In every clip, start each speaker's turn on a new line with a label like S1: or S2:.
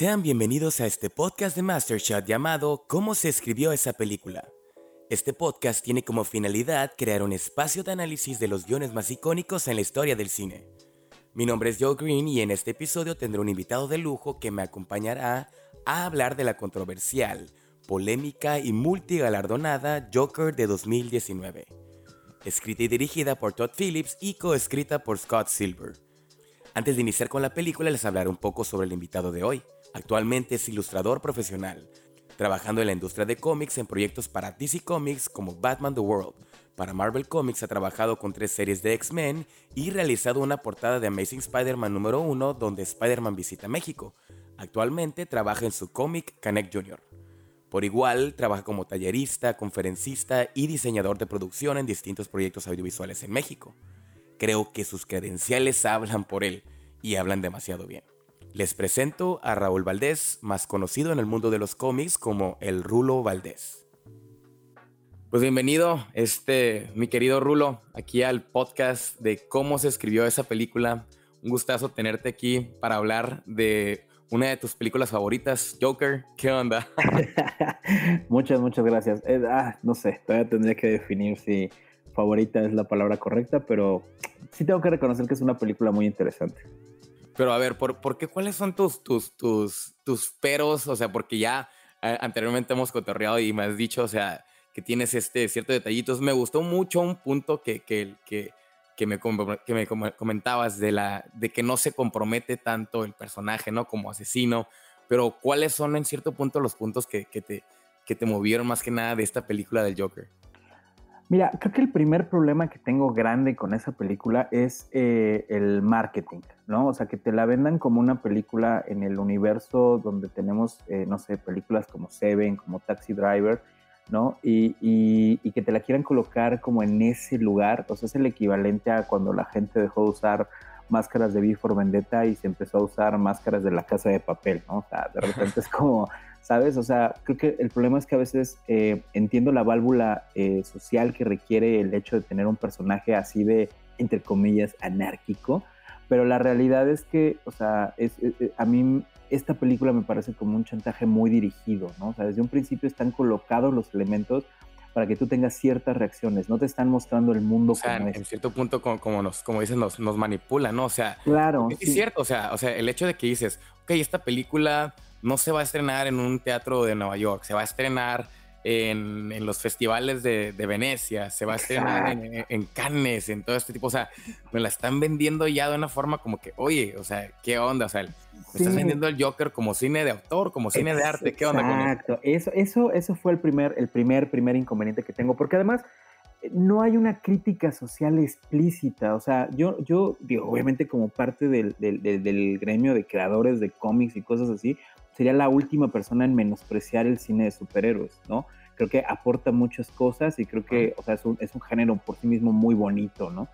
S1: Sean bienvenidos a este podcast de Mastershot llamado ¿Cómo se escribió esa película? Este podcast tiene como finalidad crear un espacio de análisis de los guiones más icónicos en la historia del cine. Mi nombre es Joe Green y en este episodio tendré un invitado de lujo que me acompañará a hablar de la controversial, polémica y multigalardonada Joker de 2019. Escrita y dirigida por Todd Phillips y coescrita por Scott Silver. Antes de iniciar con la película les hablaré un poco sobre el invitado de hoy. Actualmente es ilustrador profesional, trabajando en la industria de cómics en proyectos para DC Comics como Batman The World. Para Marvel Comics ha trabajado con tres series de X-Men y realizado una portada de Amazing Spider-Man número 1 donde Spider-Man visita México. Actualmente trabaja en su cómic Connect Jr. Por igual, trabaja como tallerista, conferencista y diseñador de producción en distintos proyectos audiovisuales en México. Creo que sus credenciales hablan por él y hablan demasiado bien. Les presento a Raúl Valdés, más conocido en el mundo de los cómics como el Rulo Valdés. Pues bienvenido, este, mi querido Rulo, aquí al podcast de cómo se escribió esa película. Un gustazo tenerte aquí para hablar de una de tus películas favoritas, Joker. ¿Qué onda?
S2: muchas, muchas gracias. Eh, ah, no sé, todavía tendría que definir si favorita es la palabra correcta, pero sí tengo que reconocer que es una película muy interesante.
S1: Pero a ver, ¿por, ¿por qué cuáles son tus, tus, tus, tus peros? O sea, porque ya eh, anteriormente hemos cotorreado y me has dicho, o sea, que tienes este cierto detallitos. Me gustó mucho un punto que, que, que, que, me, que me comentabas de, la, de que no se compromete tanto el personaje, ¿no? Como asesino. Pero ¿cuáles son en cierto punto los puntos que, que, te, que te movieron más que nada de esta película del Joker?
S2: Mira, creo que el primer problema que tengo grande con esa película es eh, el marketing, ¿no? O sea, que te la vendan como una película en el universo donde tenemos, eh, no sé, películas como Seven, como Taxi Driver, ¿no? Y, y, que te la quieran colocar como en ese lugar, o sea, es el equivalente a cuando la gente dejó de usar máscaras de Before Vendetta y se empezó a usar máscaras de la casa de papel, ¿no? O sea, de repente es como ¿sabes? O sea, creo que el problema es que a veces eh, entiendo la válvula eh, social que requiere el hecho de tener un personaje así de, entre comillas, anárquico, pero la realidad es que, o sea, es, a mí esta película me parece como un chantaje muy dirigido, ¿no? O sea, desde un principio están colocados los elementos para que tú tengas ciertas reacciones, no te están mostrando el mundo
S1: o sea,
S2: como
S1: en cierto punto como, como nos como dicen nos, nos manipula, ¿no? O sea,
S2: claro,
S1: es cierto, o sea, o sea, el hecho de que dices, ok, esta película no se va a estrenar en un teatro de Nueva York, se va a estrenar en, los festivales de, Venecia, se va a estrenar en, Cannes, en todo este tipo. O sea, me la están vendiendo ya de una forma como que, oye, o sea, ¿qué onda? O sea, me estás vendiendo el Joker como cine de autor, como cine de arte, ¿qué onda?
S2: Exacto, eso, eso, eso fue el primer, el primer, primer inconveniente que tengo, porque además no hay una crítica social explícita. O sea, yo, yo digo, obviamente como parte del, del, gremio de creadores de cómics y cosas así, sería la última persona en menospreciar el cine de superhéroes, ¿no? Creo que aporta muchas cosas y creo que, o sea, es un, es un género por sí mismo muy bonito, ¿no?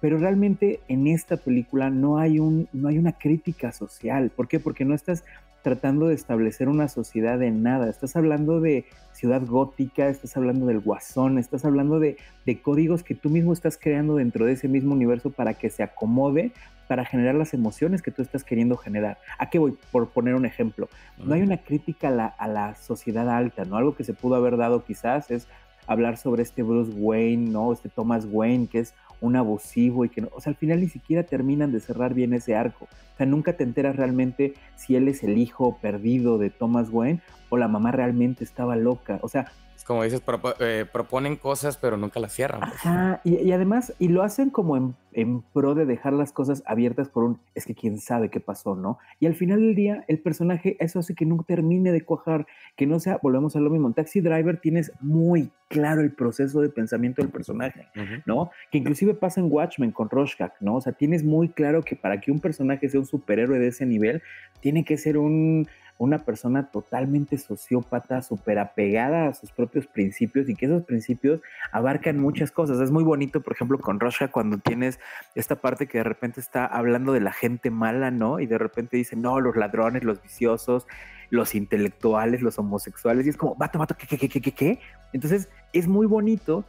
S2: Pero realmente en esta película no hay, un, no hay una crítica social. ¿Por qué? Porque no estás tratando de establecer una sociedad de nada. Estás hablando de ciudad gótica, estás hablando del guasón, estás hablando de, de, códigos que tú mismo estás creando dentro de ese mismo universo para que se acomode, para generar las emociones que tú estás queriendo generar. ¿A qué voy? Por poner un ejemplo. No hay una crítica a la, a la sociedad alta, ¿no? Algo que se pudo haber dado quizás es hablar sobre este Bruce Wayne, ¿no? Este Thomas Wayne, que es un abusivo y que no, o sea, al final ni siquiera terminan de cerrar bien ese arco. O sea, nunca te enteras realmente si él es el hijo perdido de Thomas Wayne o la mamá realmente estaba loca. O sea,
S1: como dices, eh, proponen cosas, pero nunca las cierran.
S2: Pues. Ajá, y, además, y lo hacen como en, pro de dejar las cosas abiertas por un, es que quién sabe qué pasó, ¿no? Y al final del día, el personaje, eso hace que no termine de cuajar, que no sea, volvemos a lo mismo, en Taxi Driver tienes muy claro el proceso de pensamiento del personaje, ¿no? Que inclusive pasa en Watchmen con Rorschach, ¿no? O sea, tienes muy claro que para que un personaje sea un superhéroe de ese nivel, tiene que ser un una persona totalmente sociópata, súper apegada a sus propios principios y que esos principios abarcan muchas cosas. Es muy bonito, por ejemplo, con Rosha cuando tienes esta parte que de repente está hablando de la gente mala, ¿no? Y de repente dice, no, los ladrones, los viciosos, los intelectuales, los homosexuales, y es como, vato, vato, ¿qué, qué, qué, qué, qué? Entonces, es muy bonito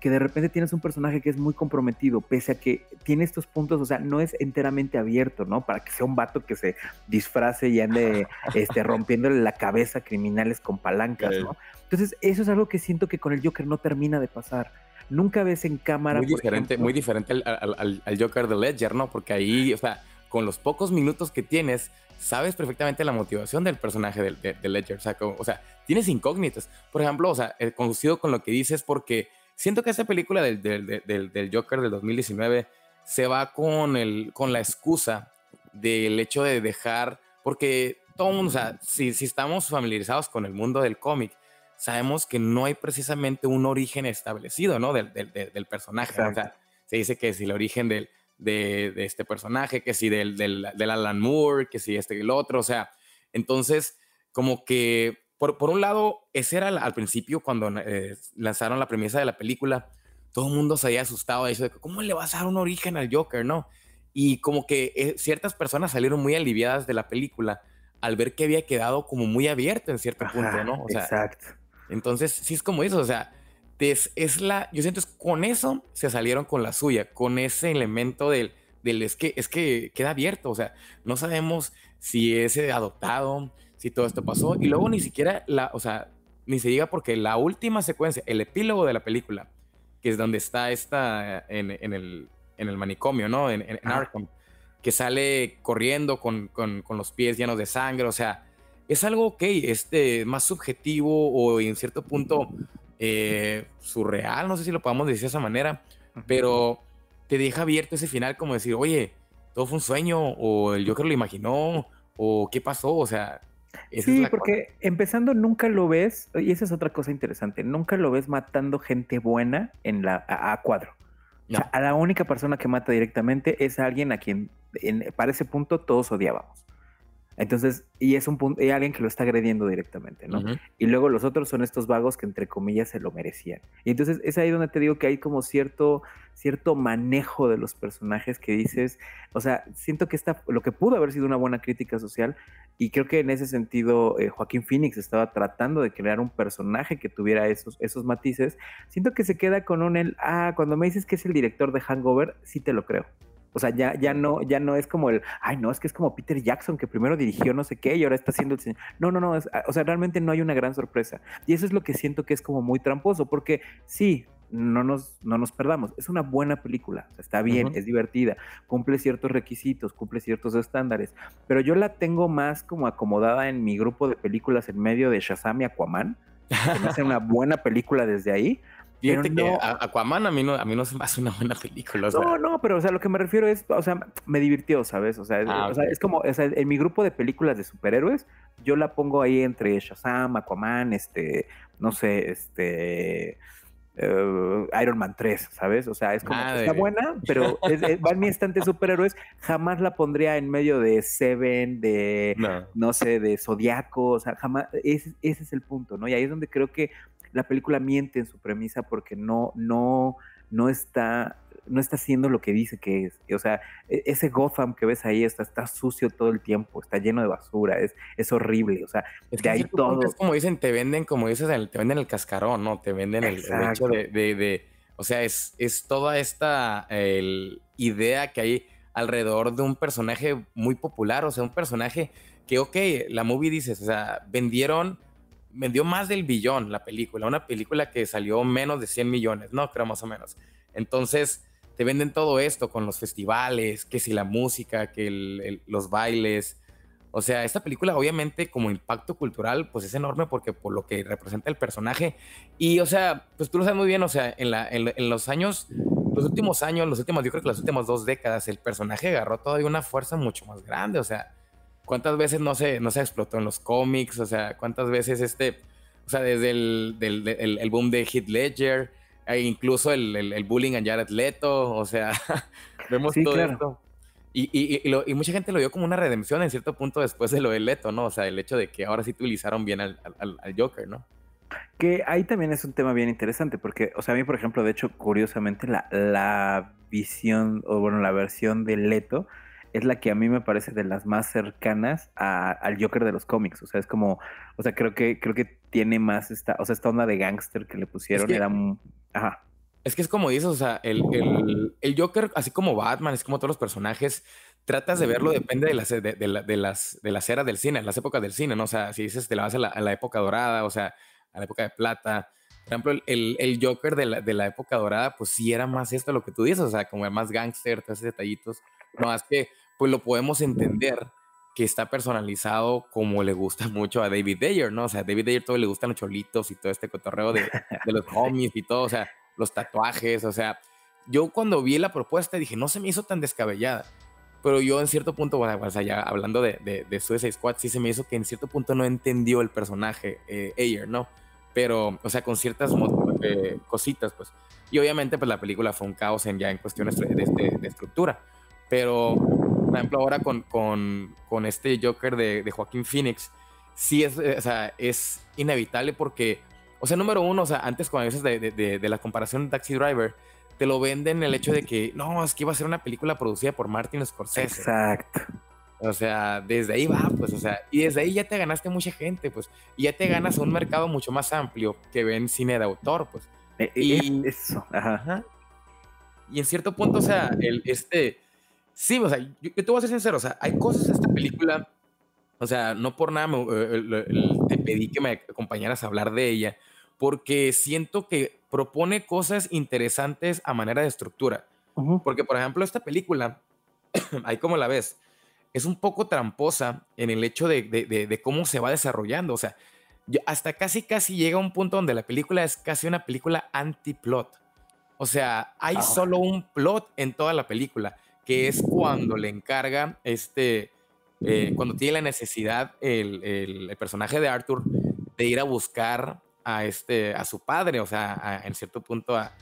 S2: que de repente tienes un personaje que es muy comprometido, pese a que tiene estos puntos, o sea, no es enteramente abierto, ¿no? Para que sea un vato que se disfrace y ande este, rompiéndole la cabeza a criminales con palancas, ¿no? Entonces, eso es algo que siento que con el Joker no termina de pasar. Nunca ves en cámara.
S1: Muy diferente, muy diferente al, al Joker de Ledger, ¿no? Porque ahí, o sea, con los pocos minutos que tienes, sabes perfectamente la motivación del personaje de, Ledger. O sea, tienes incógnitas. Por ejemplo, o sea, eh, conocido con lo que dices porque siento que esta película del, del, Joker del 2019 se va con, el, con la excusa del hecho de dejar, porque todo mundo, o sea, si, si estamos familiarizados con el mundo del cómic, sabemos que no hay precisamente un origen establecido, ¿no? Del, del personaje. O sea, se dice que si el origen del, de, este personaje, que si del, del, Alan Moore, que si este y el otro, o sea, entonces como que por, por un lado, ese era al, principio cuando eh, lanzaron la premisa de la película, todo el mundo se había asustado de eso, de cómo le vas a dar un origen al Joker, ¿no? Y como que eh, ciertas personas salieron muy aliviadas de la película al ver que había quedado como muy abierto en cierto punto, ¿no?
S2: O sea, exacto.
S1: Entonces, sí es como eso, o sea, es, la, yo siento es con eso se salieron con la suya, con ese elemento del, del es que es que queda abierto, o sea, no sabemos si es adoptado, si todo esto pasó y luego ni siquiera la, o sea, ni se diga porque la última secuencia, el epílogo de la película, que es donde está esta en, el, en el manicomio, ¿no? En, en, Arkham, que sale corriendo con, con, con, los pies llenos de sangre, o sea, es algo, ok, este, más subjetivo o en cierto punto eh, surreal, no sé si lo podemos decir de esa manera, pero te deja abierto ese final como decir, oye, todo fue un sueño, o el Joker lo imaginó, o qué pasó, o sea...
S2: Sí, porque empezando nunca lo ves, y esa es otra cosa interesante, nunca lo ves matando gente buena en la, a, cuadro. a la única persona que mata directamente es alguien a quien para ese punto todos odiábamos. Entonces, y es un punto, y alguien que lo está agrediendo directamente, ¿no? Y luego los otros son estos vagos que entre comillas se lo merecían. Y entonces es ahí donde te digo que hay como cierto, cierto manejo de los personajes que dices, o sea, siento que esta, lo que pudo haber sido una buena crítica social, y creo que en ese sentido eh, Joaquín Phoenix estaba tratando de crear un personaje que tuviera esos, esos matices, siento que se queda con un el, ah, cuando me dices que es el director de Hangover, sí te lo creo. O sea, ya, ya, no, ya no es como el, ay, no, es que es como Peter Jackson que primero dirigió no sé qué y ahora está haciendo el señor. No, no, no, o sea, realmente no hay una gran sorpresa. Y eso es lo que siento que es como muy tramposo, porque sí, no nos, no nos perdamos, es una buena película, está bien, es divertida, cumple ciertos requisitos, cumple ciertos estándares, pero yo la tengo más como acomodada en mi grupo de películas en medio de Shazam y Aquaman, que me hace una buena película desde ahí,
S1: Fíjate que Aquaman a mí, no, a mí no se me hace una buena película.
S2: No, no, pero o sea, lo que me refiero es, o sea, me divirtió, ¿sabes? O sea, ah, es como, o sea, en mi grupo de películas de superhéroes, yo la pongo ahí entre Shazam, Aquaman, este, no sé, este... Eh, Iron Man 3, ¿sabes? O sea, es como está buena, pero va en mi estante de superhéroes. Jamás la pondría en medio de Seven, de no, sé, de Zodiaco. O sea, jamás. Ese, ese, es el punto, ¿no? Y ahí es donde creo que la película miente en su premisa porque no, no, no está no está haciendo lo que dice que es. O sea, e, ese Gotham que ves ahí está, está sucio todo el tiempo, está lleno de basura, es, es horrible. O sea,
S1: es de ahí todo. Es como dicen, te venden, como dices, te venden el cascarón, ¿no? Te venden el, hecho de, de, O sea, es, es toda esta idea que hay alrededor de un personaje muy popular, o sea, un personaje que, ok, la movie dices, o sea, vendieron vendió más del billón la película, una película que salió menos de 100 millones, no creo más o menos. Entonces, te venden todo esto con los festivales, que si la música, que los bailes. O sea, esta película obviamente como impacto cultural pues es enorme porque por lo que representa el personaje. Y o sea, pues tú lo sabes muy bien, o sea, en, la, en, los años, los últimos años, los últimos, yo creo que las últimas dos décadas, el personaje agarró todavía una fuerza mucho más grande. O sea, ¿Cuántas veces no se, no se explotó en los cómics? O sea, ¿cuántas veces este, o sea, desde el, del, el, boom de Heath Ledger, e incluso el, el, bullying a Jared Leto, o sea, vemos todo esto. Y, y, y, mucha gente lo vio como una redención en cierto punto después de lo de Leto, ¿no? O sea, el hecho de que ahora sí utilizaron bien al, al, al Joker, ¿no?
S2: Que ahí también es un tema bien interesante, porque, o sea, a mí, por ejemplo, de hecho, curiosamente, la, la visión, o bueno, la versión de Leto es la que a mí me parece de las más cercanas al Joker de los cómics. O sea, es como, o sea, creo que, creo que tiene más esta, o sea, esta onda de gángster que le pusieron era, ajá.
S1: Es que es como dices, o sea, el, el, el, Joker, así como Batman, es como todos los personajes, tratas de verlo, depende de las, de, de, de las, de las eras del cine, las épocas del cine, ¿no? O sea, si dices, te la vas a la, a la época dorada, o sea, a la época de plata. Por ejemplo, el, el Joker de la, de la época dorada, pues sí era más esto lo que tú dices, o sea, como más gángster, todos esos detallitos. No, es que, pues lo podemos entender que está personalizado como le gusta mucho a David Ayer, ¿no? O sea, a David Ayer todo le gustan los cholitos y todo este cotorreo de, de los homies y todo, o sea, los tatuajes, o sea, yo cuando vi la propuesta dije, no se me hizo tan descabellada, pero yo en cierto punto, bueno, o sea, ya hablando de, de, de Suicide Squad, sí se me hizo que en cierto punto no entendió el personaje eh, Ayer, ¿no? Pero, o sea, con ciertas eh, cositas, pues. Y obviamente, pues la película fue un caos en, ya en cuestiones de, de estructura. Pero, por ejemplo, ahora con, con, con este Joker de, de Joaquín Phoenix, sí es, o sea, es inevitable porque o sea, número uno, o sea, antes cuando dices de, de, de, la comparación de Taxi Driver, te lo venden el hecho de que, no, es que iba a ser una película producida por Martin Scorsese.
S2: Exacto.
S1: O sea, desde ahí va, pues, o sea, y desde ahí ya te ganaste mucha gente, pues, y ya te ganas un mercado mucho más amplio que ven cine de autor, pues.
S2: E, e, y eso, ajá.
S1: Y en cierto punto, o sea, el, este, sí, o sea, yo, yo te voy a ser sincero, o sea, hay cosas en esta película o sea, no por nada eh, te pedí que me acompañaras a hablar de ella, porque siento que propone cosas interesantes a manera de estructura. Porque, por ejemplo, esta película, ahí como la ves, es un poco tramposa en el hecho de, de, cómo se va desarrollando. O sea, hasta casi, casi llega a un punto donde la película es casi una película anti-plot. O sea, hay solo un plot en toda la película, que es cuando le encarga este eh, cuando tiene la necesidad el, el, personaje de Arthur de ir a buscar a, este, a su padre, o sea, en cierto punto a,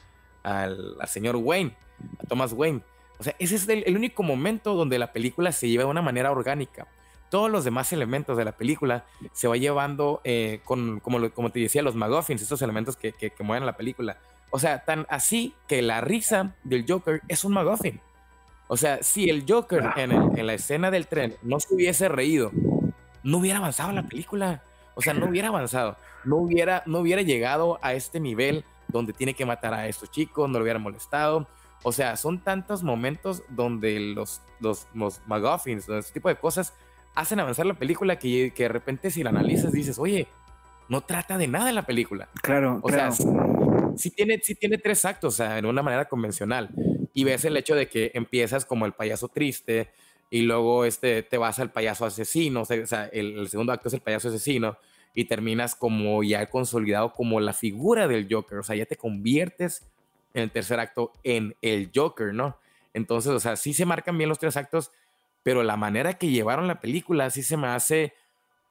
S1: al, señor Wayne, a Thomas Wayne. O sea, ese es el, único momento donde la película se lleva de una manera orgánica. Todos los demás elementos de la película se va llevando eh, con, como, como te decía, los McGuffins, estos elementos que, que, que mueven la película. O sea, tan así que la risa del Joker es un McGuffin. O sea, si el Joker en, la escena del tren no se hubiese reído, no hubiera avanzado la película. O sea, no hubiera avanzado. No hubiera, no hubiera llegado a este nivel donde tiene que matar a estos chicos, no lo hubiera molestado. O sea, son tantos momentos donde los, los, los McGuffins, este tipo de cosas, hacen avanzar la película que, que de repente si la analizas dices, oye, no trata de nada la película.
S2: Claro,
S1: o
S2: sea,
S1: sí, tiene, sí tiene tres actos, o sea, en una manera convencional y ves el hecho de que empiezas como el payaso triste y luego este, te vas al payaso asesino, o sea, el, segundo acto es el payaso asesino y terminas como ya consolidado como la figura del Joker, o sea, ya te conviertes en el tercer acto en el Joker, ¿no? Entonces, o sea, sí se marcan bien los tres actos, pero la manera que llevaron la película sí se me hace,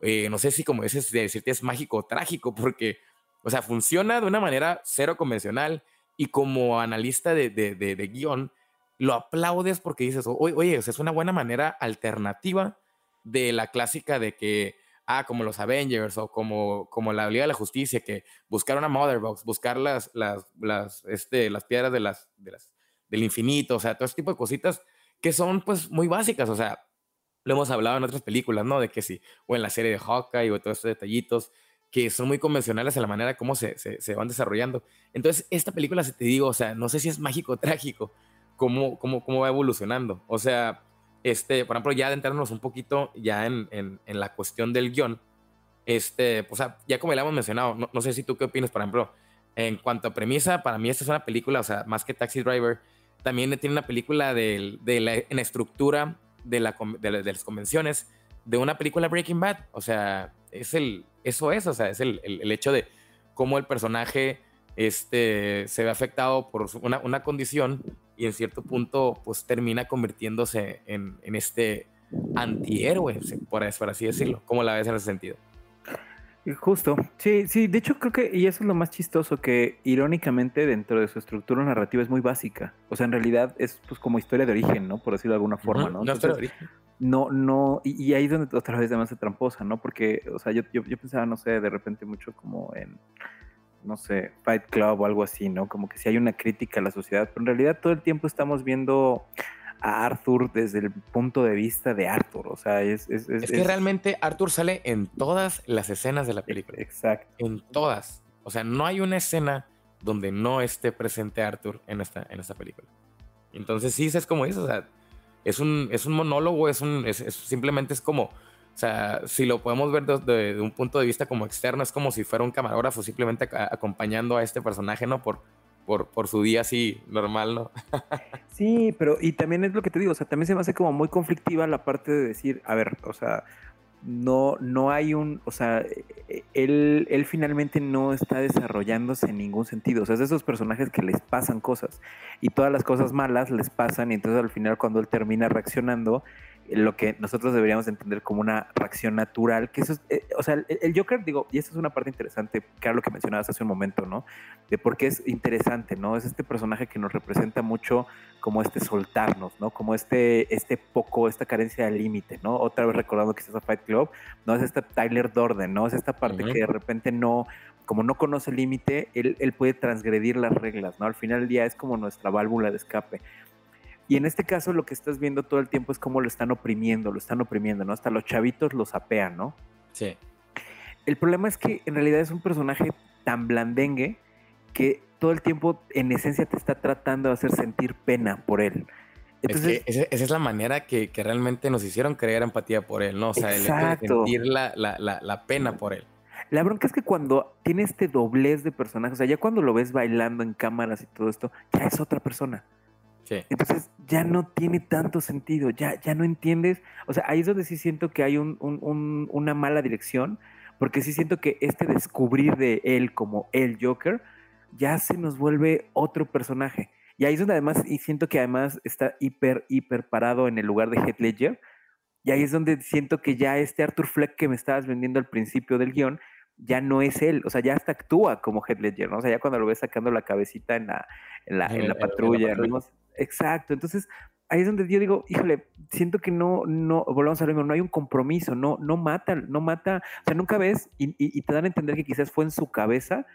S1: eh, no sé si como dices, de decirte es mágico o trágico, porque, o sea, funciona de una manera cero convencional y como analista de, de, de, guion, lo aplaudes porque dices, oye, es una buena manera alternativa de la clásica de que, ah, como los Avengers o como, como la Liga de la Justicia, que buscar una Mother Box, buscar las, las, este, las piedras de las, del infinito, o sea, todo ese tipo de cositas que son pues muy básicas, o sea, lo hemos hablado en otras películas, ¿no? De que sí, o en la serie de Hawkeye o todos estos detallitos, que son muy convencionales en la manera como se, se, van desarrollando. Entonces, esta película, se te digo, o sea, no sé si es mágico o trágico, cómo, cómo, cómo va evolucionando. O sea, este, por ejemplo, ya adentrarnos un poquito ya en, en, en, la cuestión del guion, este, pues, ya como ya hemos mencionado, no, no, sé si tú qué opinas, por ejemplo, en cuanto a premisa, para mí esta es una película, o sea, más que Taxi Driver, también tiene una película de, de la, en estructura de, la, de, de las convenciones de una película Breaking Bad, o sea, es el, eso es, o sea, es el, el, hecho de cómo el personaje este, se ve afectado por una, una, condición y en cierto punto pues termina convirtiéndose en, en este antihéroe, por, por así decirlo. ¿Cómo la ves en ese sentido?
S2: Justo, sí, sí, de hecho creo que, y eso es lo más chistoso, que irónicamente dentro de su estructura narrativa es muy básica. O sea, en realidad es pues como historia de origen, ¿no? Por decirlo de alguna forma, ¿no?
S1: Origen
S2: no, no, y, ahí es donde otra vez además se tramposa, ¿no? Porque, o sea, yo, yo, pensaba, no sé, de repente mucho como en, no sé, Fight Club o algo así, ¿no? Como que si hay una crítica a la sociedad, pero en realidad todo el tiempo estamos viendo a Arthur desde el punto de vista de Arthur, o sea, es... Es,
S1: es, que realmente Arthur sale en todas las escenas de la película.
S2: Exacto.
S1: En todas. O sea, no hay una escena donde no esté presente Arthur en esta, en esta película. Entonces sí, es como eso, o sea, es un, es un monólogo, es un, es, simplemente es como, o sea, si lo podemos ver desde un punto de vista como externo, es como si fuera un camarógrafo simplemente acompañando a este personaje, ¿no? Por, por, por su día así normal, ¿no?
S2: sí, pero y también es lo que te digo, o sea, también se me hace como muy conflictiva la parte de decir, a ver, o sea, no, no hay un, o sea, él, él finalmente no está desarrollándose en ningún sentido. O sea, es de esos personajes que les pasan cosas y todas las cosas malas les pasan y entonces al final cuando él termina reaccionando, lo que nosotros deberíamos entender como una reacción natural, que eso es, eh, o sea, el, Joker, digo, y esta es una parte interesante, que era lo que mencionabas hace un momento, ¿no? De por qué es interesante, ¿no? Es este personaje que nos representa mucho como este soltarnos, ¿no? Como este, este poco, esta carencia de límite, ¿no? Otra vez recordando que es esa Fight Club, ¿no? Es esta Tyler Dorden, ¿no? Es esta parte que de repente no, como no conoce el límite, él, él puede transgredir las reglas, ¿no? Al final del día es como nuestra válvula de escape. Y en este caso lo que estás viendo todo el tiempo es cómo lo están oprimiendo, lo están oprimiendo, ¿no? Hasta los chavitos lo sapean, ¿no?
S1: Sí.
S2: El problema es que en realidad es un personaje tan blandengue que todo el tiempo en esencia te está tratando de hacer sentir pena por él.
S1: Entonces, esa, es la manera que, realmente nos hicieron creer empatía por él, ¿no? O sea, el sentir la, la, pena por él.
S2: La bronca es que cuando tiene este doblez de personajes, o sea, ya cuando lo ves bailando en cámaras y todo esto, ya es otra persona. Entonces ya no tiene tanto sentido, ya, ya no entiendes. O sea, ahí es donde sí siento que hay un, una mala dirección, porque sí siento que este descubrir de él como el Joker ya se nos vuelve otro personaje. Y ahí es donde además, y siento que además está hiper, hiper parado en el lugar de Heath Ledger. Y ahí es donde siento que ya este Arthur Fleck que me estabas vendiendo al principio del guion, ya no es él, o sea, ya hasta actúa como Heath Ledger, ¿no? O sea, ya cuando lo ves sacando la cabecita en la, en la, en la patrulla, ¿no? Exacto, entonces ahí es donde yo digo, híjole, siento que no, no, volvamos a lo mismo, no hay un compromiso, no, no mata, no mata, o sea, nunca ves y, y, te dan a entender que quizás fue en su cabeza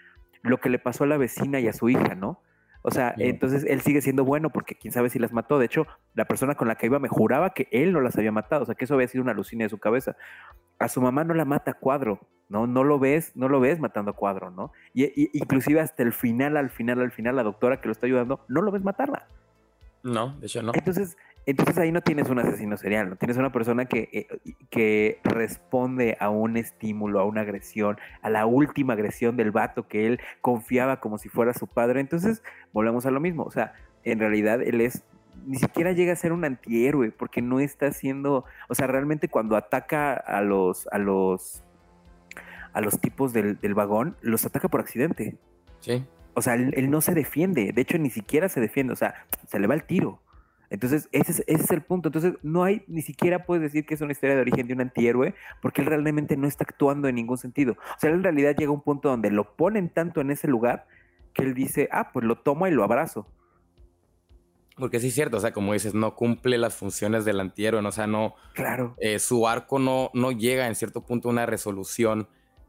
S2: lo que le pasó a la vecina y a su hija, ¿no? O sea, entonces él sigue siendo bueno porque quién sabe si las mató. De hecho, la persona con la que iba me juraba que él no las había matado, o sea, que eso había sido una alucina de su cabeza. A su mamá no la mata Cuadro, ¿no? No lo ves, no lo ves matando a Cuadro, ¿no? Y, y inclusive hasta el final, al final, al final, la doctora que lo está ayudando, no lo ves matarla.
S1: No, de hecho no.
S2: Entonces, entonces ahí no tienes un asesino serial, no tienes una persona que, eh, que responde a un estímulo, a una agresión, a la última agresión del vato que él confiaba como si fuera su padre. Entonces, volvemos a lo mismo. O sea, en realidad él es ni siquiera llega a ser un antihéroe porque no está haciendo, o sea, realmente cuando ataca a los a los a los tipos del, del vagón, los ataca por accidente.
S1: Sí.
S2: O sea, él, no se defiende, de hecho ni siquiera se defiende, o sea, se le va el tiro. Entonces, ese es, el punto. Entonces, no hay, ni siquiera puedes decir que es una historia de origen de un antihéroe, porque él realmente no está actuando en ningún sentido. O sea, él en realidad llega a un punto donde lo ponen tanto en ese lugar que él dice, ah, pues lo tomo y lo abrazo.
S1: Porque sí es cierto, o sea, como dices, no cumple las funciones del antihéroe, o sea, no.
S2: Claro.
S1: Eh, su arco no, no llega en cierto punto a una resolución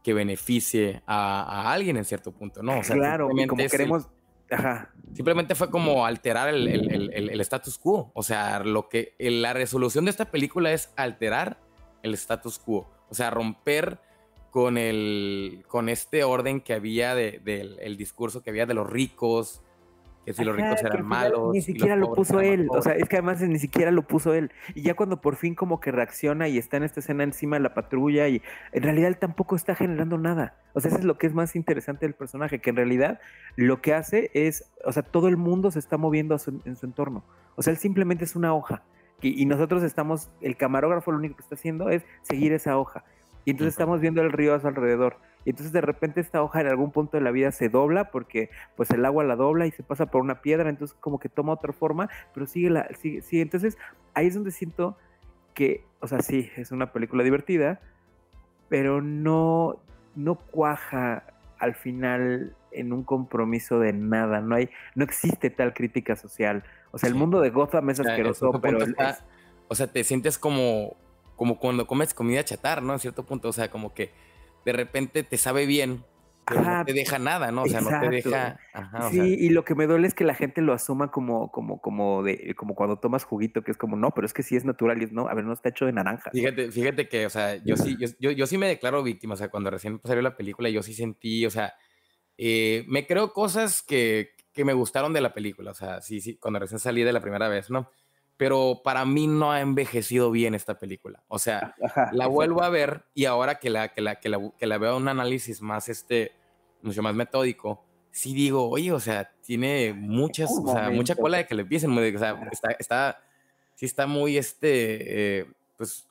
S1: que beneficie a, alguien en cierto punto, ¿no?
S2: O sea, claro, como queremos... Ajá.
S1: Simplemente fue como alterar el, el, status quo. O sea, lo que la resolución de esta película es alterar el status quo. O sea, romper con el con este orden que había del de, discurso que había de los ricos, que si los ricos eran malos.
S2: Ni siquiera lo puso él, o sea, es que además ni siquiera lo puso él. Y ya cuando por fin como que reacciona y está en esta escena encima de la patrulla y en realidad él tampoco está generando nada. O sea, eso es lo que es más interesante del personaje, que en realidad lo que hace es, o sea, todo el mundo se está moviendo en su entorno. O sea, él simplemente es una hoja. Y, y nosotros estamos, el camarógrafo lo único que está haciendo es seguir esa hoja. Y entonces estamos viendo el río a su alrededor. Y entonces de repente esta hoja en algún punto de la vida se dobla porque pues el agua la dobla y se pasa por una piedra, entonces como que toma otra forma, pero sigue la, sigue, sigue. Entonces ahí es donde siento que, o sea, sí, es una película divertida, pero no, no cuaja al final en un compromiso de nada, no hay, no existe tal crítica social. O sea, el mundo de Gotham es asqueroso, pero...
S1: O sea, te sientes como, como cuando comes comida chatar, ¿no? En cierto punto, o sea, como que de repente te sabe bien, pero no te deja nada, ¿no? O sea, no te deja.
S2: sí, y lo que me duele es que la gente lo asuma como, como, como de, como cuando tomas juguito, que es como, no, pero es que sí es natural y es no, a ver, no está hecho de naranja.
S1: Fíjate, fíjate que, o sea, yo sí, yo, yo, sí me declaro víctima. O sea, cuando recién salió la película, yo sí sentí, o sea, eh, me creo cosas que, que, me gustaron de la película, o sea, sí, sí, cuando recién salí de la primera vez, ¿no? Pero para mí no ha envejecido bien esta película. O sea, la vuelvo a ver y ahora que la, que la, que la, que la veo un análisis más, este, mucho más metódico, sí digo, oye, o sea, tiene muchas, o sea, mucha cola de que le empiecen, o sea, está, está, sí está muy, este, eh, pues,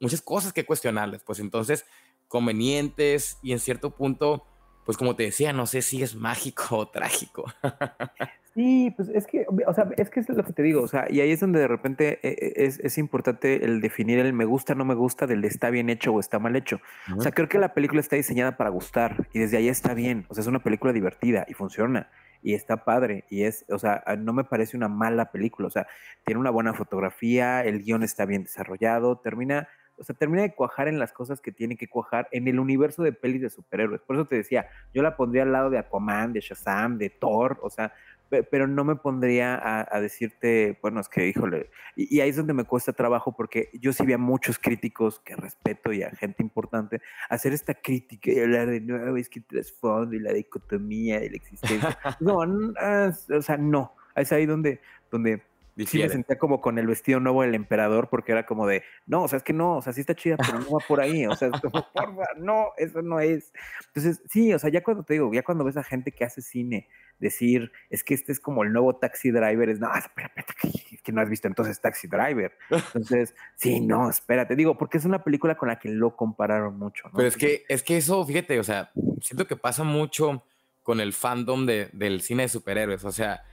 S1: muchas cosas que cuestionarles, pues entonces, convenientes y en cierto punto, pues como te decía, no sé si es mágico o trágico.
S2: Sí, pues es que, o sea, es que es lo que te digo, o sea, y ahí es donde de repente eh, eh, es, es importante el definir el me gusta, no me gusta del está bien hecho o está mal hecho. O sea, creo que la película está diseñada para gustar y desde ahí está bien. O sea, es una película divertida y funciona y está padre y es, o sea, no me parece una mala película. O sea, tiene una buena fotografía, el guion está bien desarrollado, termina o sea, termina de cuajar en las cosas que tiene que cuajar en el universo de pelis de superhéroes. Por eso te decía, yo la pondría al lado de Aquaman, de Shazam, de Thor, o sea, pero no me pondría a, decirte, bueno, es que, híjole, y, ahí es donde me cuesta trabajo porque yo sí vi a muchos críticos que respeto y a gente importante hacer esta crítica y hablar de, no, es que trasfondo y la dicotomía y la existencia. no, o sea, no, es ahí donde, donde Sí me sentía como con el vestido nuevo del emperador porque era como de, no, o sea, es que no, o sea, sí está chida, pero no va por ahí, o sea, es como, porfa, no, eso no es. Entonces, sí, o sea, ya cuando te digo, ya cuando ves a gente que hace cine, decir, es que este es como el nuevo Taxi Driver, es, no, espera, espera, que, que no has visto entonces Taxi Driver. Entonces, sí, no, espérate, digo, porque es una película con la que lo compararon mucho, ¿no?
S1: Pero es que, es que eso, fíjate, o sea, siento que pasa mucho con el fandom de, del cine de superhéroes, o sea,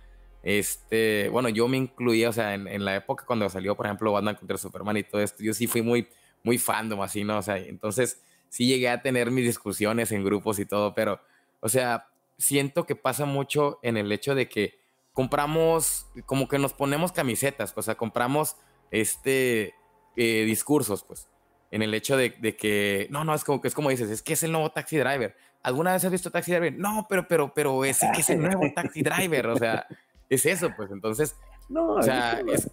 S1: este, bueno, yo me incluía, o sea, en, la época cuando salió, por ejemplo, Batman contra Superman y todo esto, yo sí fui muy, muy fandom, así, ¿no? O sea, entonces sí llegué a tener mis discusiones en grupos y todo, pero, o sea, siento que pasa mucho en el hecho de que compramos, como que nos ponemos camisetas, o sea, compramos este eh, discursos, pues, en el hecho de, de, que, no, no, es como que es como dices, es que es el nuevo taxi driver. ¿Alguna vez has visto Taxi Driver? No, pero, pero, pero ese que es el nuevo Taxi Driver, o sea, es eso, pues entonces, no, o sea, es,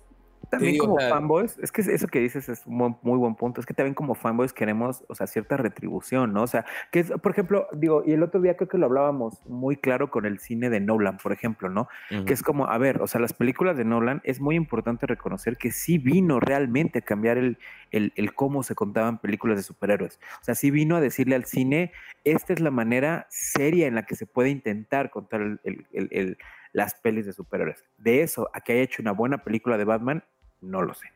S2: también como fanboys, es que eso que dices es un muy, buen punto, es que también como fanboys queremos, o sea, cierta retribución, ¿no? O sea, que es, por ejemplo, digo, y el otro día creo que lo hablábamos muy claro con el cine de Nolan, por ejemplo, ¿no? Que es como, a ver, o sea, las películas de Nolan es muy importante reconocer que sí vino realmente a cambiar el, el, el cómo se contaban películas de superhéroes. O sea, sí vino a decirle al cine, esta es la manera seria en la que se puede intentar contar el las pelis de superhéroes. De eso a que haya hecho una buena película de Batman, no lo sé.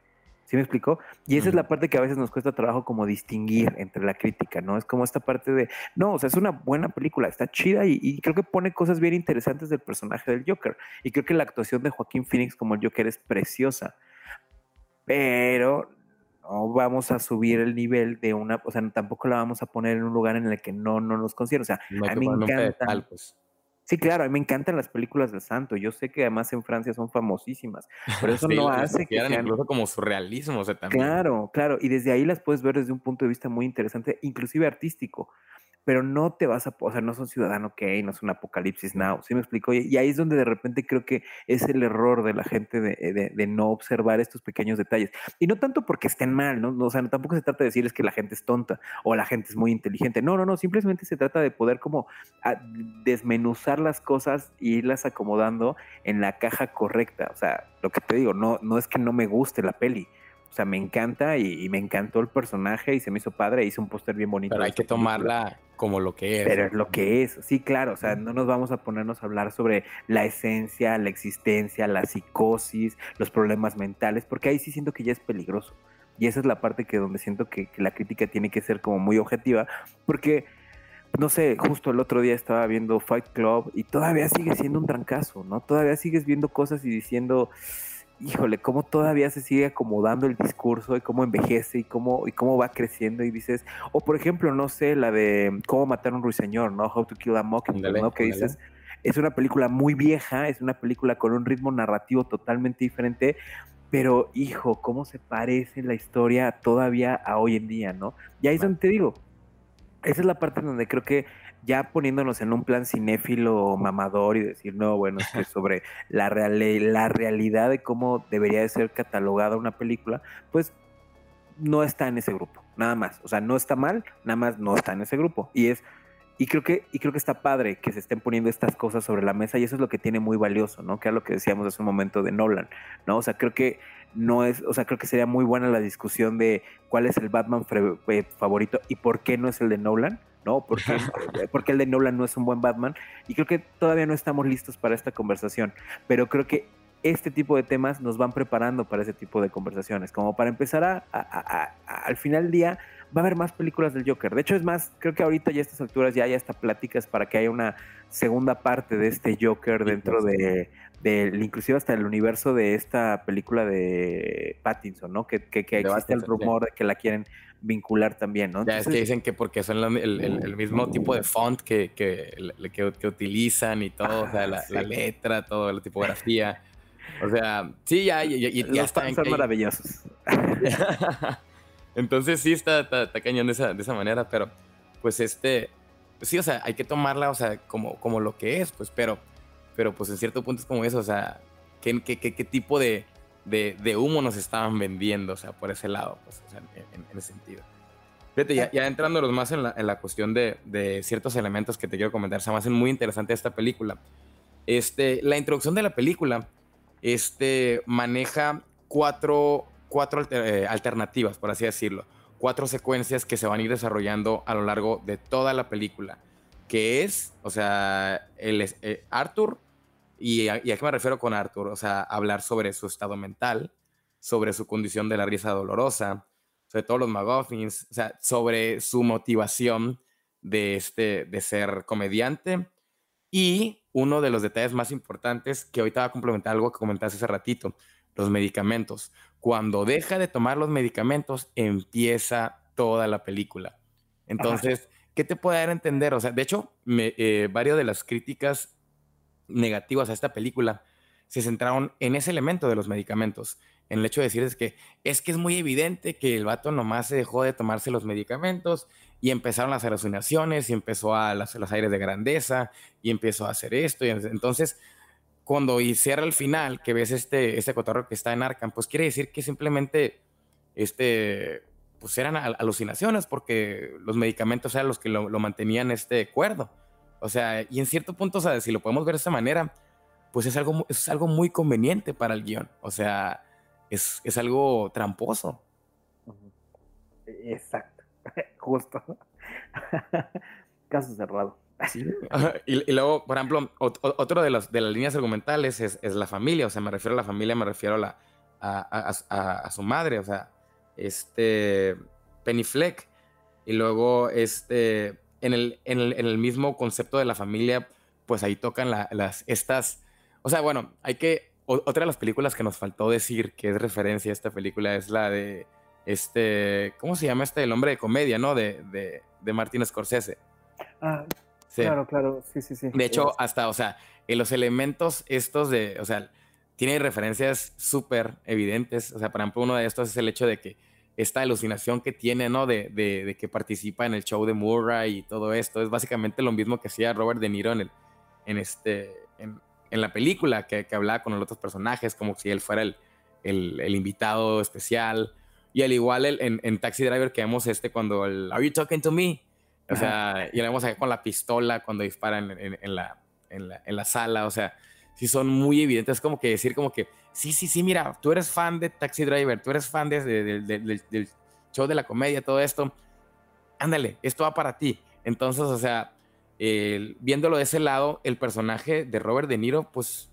S2: ¿Sí me explicó? Y esa es la parte que a veces nos cuesta trabajo como distinguir entre la crítica, ¿no? Es como esta parte de, no, o sea, es una buena película, está chida y, creo que pone cosas bien interesantes del personaje del Joker. Y creo que la actuación de Joaquín Phoenix como el Joker es preciosa. Pero no vamos a subir el nivel de una, o sea, tampoco la vamos a poner en un lugar en el que no, no nos considera. O sea, a mí me encanta. Pues. Sí, claro, a mí me encantan las películas del santo. Yo sé que además en Francia son famosísimas, pero eso no hace
S1: que sean incluso como surrealismo, o sea, también.
S2: Claro, claro, y desde ahí las puedes ver desde un punto de vista muy interesante, inclusive artístico pero no te vas a, o sea, no son ciudadano que no es un apocalipsis now, ¿sí me explico? Y, ahí es donde de repente creo que es el error de la gente de, de, no observar estos pequeños detalles. Y no tanto porque estén mal, ¿no? O sea, tampoco se trata de decirles que la gente es tonta o la gente es muy inteligente. No, no, no, simplemente se trata de poder como ah, desmenuzar las cosas e irlas acomodando en la caja correcta. O sea, lo que te digo, no, no es que no me guste la peli, o sea, me encanta y, me encantó el personaje y se me hizo padre. Hice un póster bien bonito.
S1: Pero hay que tomarla como lo que es.
S2: Pero es lo que es. Sí, claro. O sea, no nos vamos a ponernos a hablar sobre la esencia, la existencia, la psicosis, los problemas mentales, porque ahí sí siento que ya es peligroso. Y esa es la parte que donde siento que, que la crítica tiene que ser como muy objetiva, porque no sé, justo el otro día estaba viendo Fight Club y todavía sigue siendo un trancazo, ¿no? Todavía sigues viendo cosas y diciendo, híjole, cómo todavía se sigue acomodando el discurso y cómo envejece y cómo, y cómo va creciendo y dices, o por ejemplo, no sé, la de cómo matar a un ruiseñor, ¿no? How to Kill a Mockingbird, ¿no? Que dices, es una película muy vieja, es una película con un ritmo narrativo totalmente diferente, pero hijo, cómo se parece la historia todavía a hoy en día, ¿no? Y ahí es donde te digo, esa es la parte donde creo que ya poniéndonos en un plan cinéfilo mamador y decir, no, bueno, es que sobre la, la realidad de cómo debería de ser catalogada una película, pues no está en ese grupo, nada más. O sea, no está mal, nada más no está en ese grupo. Y es, Y creo, que, y creo que está padre que se estén poniendo estas cosas sobre la mesa y eso es lo que tiene muy valioso, ¿no? Que es lo que decíamos hace un momento de Nolan, ¿no? O sea, creo que no es, o sea, creo que sería muy buena la discusión de cuál es el Batman eh, favorito y por qué no es el de Nolan, ¿no? Porque, porque el de Nolan no es un buen Batman. Y creo que todavía no estamos listos para esta conversación, pero creo que este tipo de temas nos van preparando para ese tipo de conversaciones, como para empezar a, al final del día va a haber más películas del Joker. De hecho, es más, creo que ahorita ya a estas alturas ya hay hasta pláticas para que haya una segunda parte de este Joker dentro de, inclusive hasta el universo de esta película de Pattinson, ¿no? Que, que, existe el rumor de que la quieren vincular también, ¿no?
S1: ya es que dicen que porque son el, mismo tipo de font que, que, que, utilizan y todo, o sea, la, la, letra, todo, la tipografía. O sea, sí, ya, ya, ya,
S2: ya están. Son maravillosos.
S1: Entonces sí está, está, cañón de esa, de esa, manera, pero pues este, sí, o sea, hay que tomarla, o sea, como, como lo que es, pues, pero, pero pues en cierto punto es como eso, o sea, ¿qué, qué, qué, tipo de, de, humo nos estaban vendiendo, o sea, por ese lado, pues, o sea, en, ese sentido. Fíjate, ya, ya entrándonos más en la, en la cuestión de, de, ciertos elementos que te quiero comentar, se me hacen muy interesante esta película. Este, la introducción de la película este, maneja cuatro cuatro eh, alternativas, por así decirlo. Cuatro secuencias que se van a ir desarrollando a lo largo de toda la película. Que es, o sea, el, eh, Arthur, y a, qué me refiero con Arthur? O sea, hablar sobre su estado mental, sobre su condición de la risa dolorosa, sobre todos los McGuffins, o sea, sobre su motivación de, este, de ser comediante. Y uno de los detalles más importantes, que ahorita va a complementar algo que comentaste hace ratito, los medicamentos. Cuando deja de tomar los medicamentos, empieza toda la película. Entonces, ¿qué te puede dar a entender? O sea, de hecho, me, eh, varias de las críticas negativas a esta película se centraron en ese elemento de los medicamentos, en el hecho de decir que es que es muy evidente que el vato nomás se dejó de tomarse los medicamentos y empezaron las alucinaciones y empezó a las, los aires de grandeza y empezó a hacer esto. Y entonces, cuando y cierra el final, que ves este, este cotorro que está en Arkham, pues quiere decir que simplemente este, pues eran alucinaciones porque los medicamentos eran los que lo, mantenían este cuerdo. O sea, y en cierto punto, o si lo podemos ver de esa manera, pues es algo, es algo muy conveniente para el guion. O sea, es, es algo tramposo.
S2: Exacto, justo. Caso cerrado.
S1: Y, luego, por ejemplo, otro de, las de las líneas argumentales es, es, la familia, o sea, me refiero a la familia, me refiero a, la, a, a, su madre, o sea, este Penny Fleck. Y luego, este, en el, en el, en el mismo concepto de la familia, pues ahí tocan las, estas, o sea, bueno, hay que, otra de las películas que nos faltó decir que es referencia a esta película es la de, este, ¿cómo se llama este? El hombre de comedia, ¿no? De, de, de Martin Scorsese.
S2: Ah, Claro, claro, sí, sí, sí.
S1: De hecho, hasta, o sea, en los elementos estos de, o sea, tiene referencias súper evidentes. O sea, por ejemplo, uno de estos es el hecho de que esta alucinación que tiene, ¿no? De, de, que participa en el show de Murray y todo esto. Es básicamente lo mismo que hacía Robert De Niro en, el, en, este, en, en la película, que, que, hablaba con los otros personajes, como si él fuera el, el, el invitado especial. Y al igual en, en, Taxi Driver que vemos este cuando el Are you talking to me? O sea, y la vemos acá con la pistola cuando disparan en, la, en, la, en la sala. O sea, sí son muy evidentes. Es como que decir como que, sí, sí, sí, mira, tú eres fan de Taxi Driver, tú eres fan de, del show de la comedia, todo esto. Ándale, esto va para ti. Entonces, o sea, viéndolo de ese lado, el personaje de Robert De Niro, pues,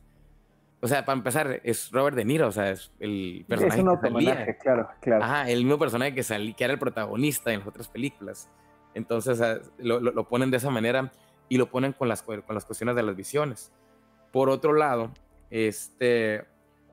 S1: o sea, para empezar, es Robert De Niro, o sea, es el personaje.
S2: Es un que claro, claro.
S1: Ajá, el mismo personaje que, salí, que era el protagonista en las otras películas. Entonces lo, ponen de esa manera y lo ponen con las, con las cuestiones de las visiones. Por otro lado, este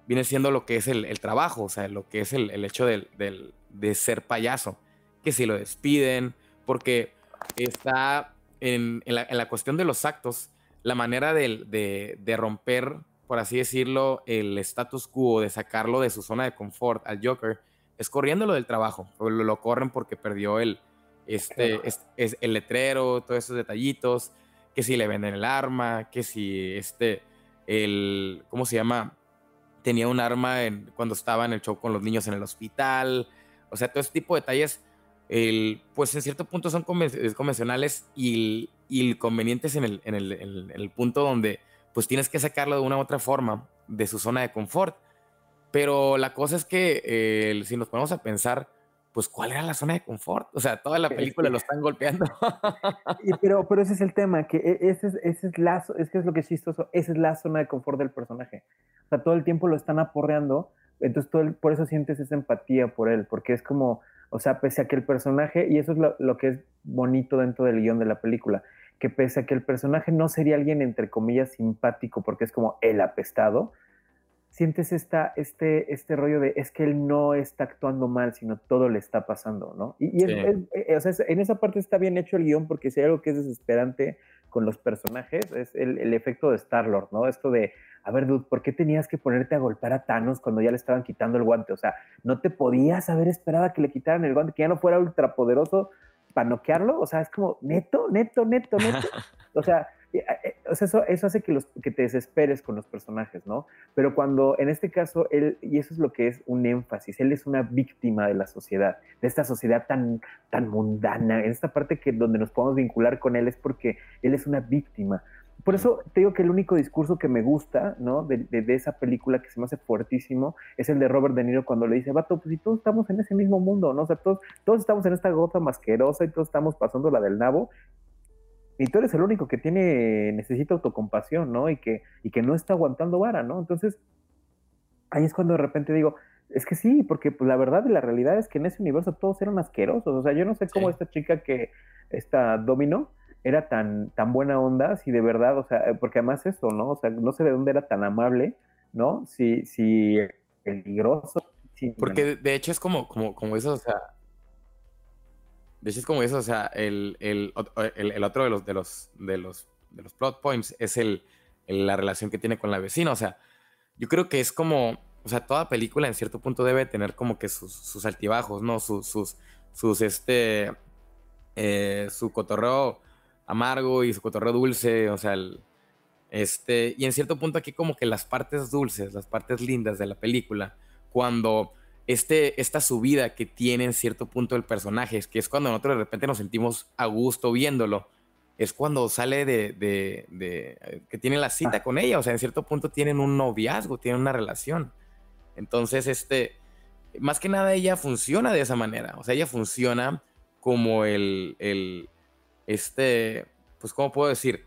S1: viene siendo lo que es el, trabajo, o sea, lo que es el, hecho de ser payaso, que si lo despiden, porque está en, la, cuestión de los actos, la manera de, de, romper, por así decirlo, el status quo, de sacarlo de su zona de confort al Joker, es corriéndolo del trabajo, lo, lo corren porque perdió el, este, es, el letrero, todos esos detallitos, que si le venden el arma, que si este, el, ¿cómo se llama? Tenía un arma en, cuando estaba en el show con los niños en el hospital, o sea, todo ese tipo de detalles, el, pues en cierto punto son convencionales y, y el conveniente es en el, en el, en el punto donde pues tienes que sacarlo de una u otra forma de su zona de confort. Pero la cosa es que eh, si nos ponemos a pensar, pues cuál era la zona de confort. O sea, toda la película lo están golpeando.
S2: y, pero, pero ese es el tema, que e, ese es, ese es la, es que es lo que es chistoso, esa es la zona de confort del personaje. O sea, todo el tiempo lo están aporreando, entonces todo por eso sientes esa empatía por él, porque es como, o sea, pese a que el personaje, y eso es lo, lo que es bonito dentro del guion de la película, que pese a que el personaje no sería alguien entre comillas simpático, porque es como el apestado, sientes esta, este, este rollo de es que él no está actuando mal, sino todo le está pasando, ¿no? Y, eh, en esa parte está bien hecho el guion porque si hay algo que es desesperante con los personajes es el, efecto de Star-Lord, ¿no? Esto de, a ver, dude, ¿por qué tenías que ponerte a golpear a Thanos cuando ya le estaban quitando el guante? O sea, ¿no te podías haber esperado a que le quitaran el guante, que ya no fuera ultrapoderoso para noquearlo? O sea, es como, neto, neto, neto, neto. O sea, eh, eh, o sea, eso, eso hace que, los, que te desesperes con los personajes, ¿no? Pero cuando en este caso él, y eso es lo que es un énfasis, él es una víctima de la sociedad, de esta sociedad tan, tan mundana, en esta parte que donde nos podemos vincular con él es porque él es una víctima. Por eso te digo que el único discurso que me gusta, ¿no? De, de, esa película que se me hace fuertísimo es el de Robert De Niro cuando le dice, vato, pues si todos estamos en ese mismo mundo, ¿no? O sea, todos, todos estamos en esta gota masquerosa y todos estamos pasando la del nabo y tú eres el único que tiene, necesita autocompasión, ¿no? Y que, y que no está aguantando vara, ¿no? Entonces, ahí es cuando de repente digo, es que sí, porque pues, la verdad y la realidad es que en ese universo todos eran asquerosos. O sea, yo no sé cómo esta chica que, esta Domino, era tan, tan buena onda, si de verdad, o sea, porque además eso, ¿no? O sea, no sé de dónde era tan amable, ¿no? Si, si peligroso.
S1: porque de hecho es como, como, como eso, o sea, de hecho, es como eso, o sea, el, el, el, otro de los, de, los, de, los, de los plot points es el, la relación que tiene con la vecina. O sea, yo creo que es como, o sea, toda película en cierto punto debe tener como que sus, sus altibajos, ¿no? Sus, sus, sus este, eh, su cotorreo amargo y su cotorreo dulce, o sea, el, este, y en cierto punto aquí como que las partes dulces, las partes lindas de la película, cuando este, esta subida que tiene en cierto punto el personaje, es que es cuando nosotros de repente nos sentimos a gusto viéndolo, es cuando sale de, de, que tiene la cita con ella, o sea, en cierto punto tienen un noviazgo, tienen una relación. Entonces, este, más que nada ella funciona de esa manera, o sea, ella funciona como el, el este, pues, ¿cómo puedo decir?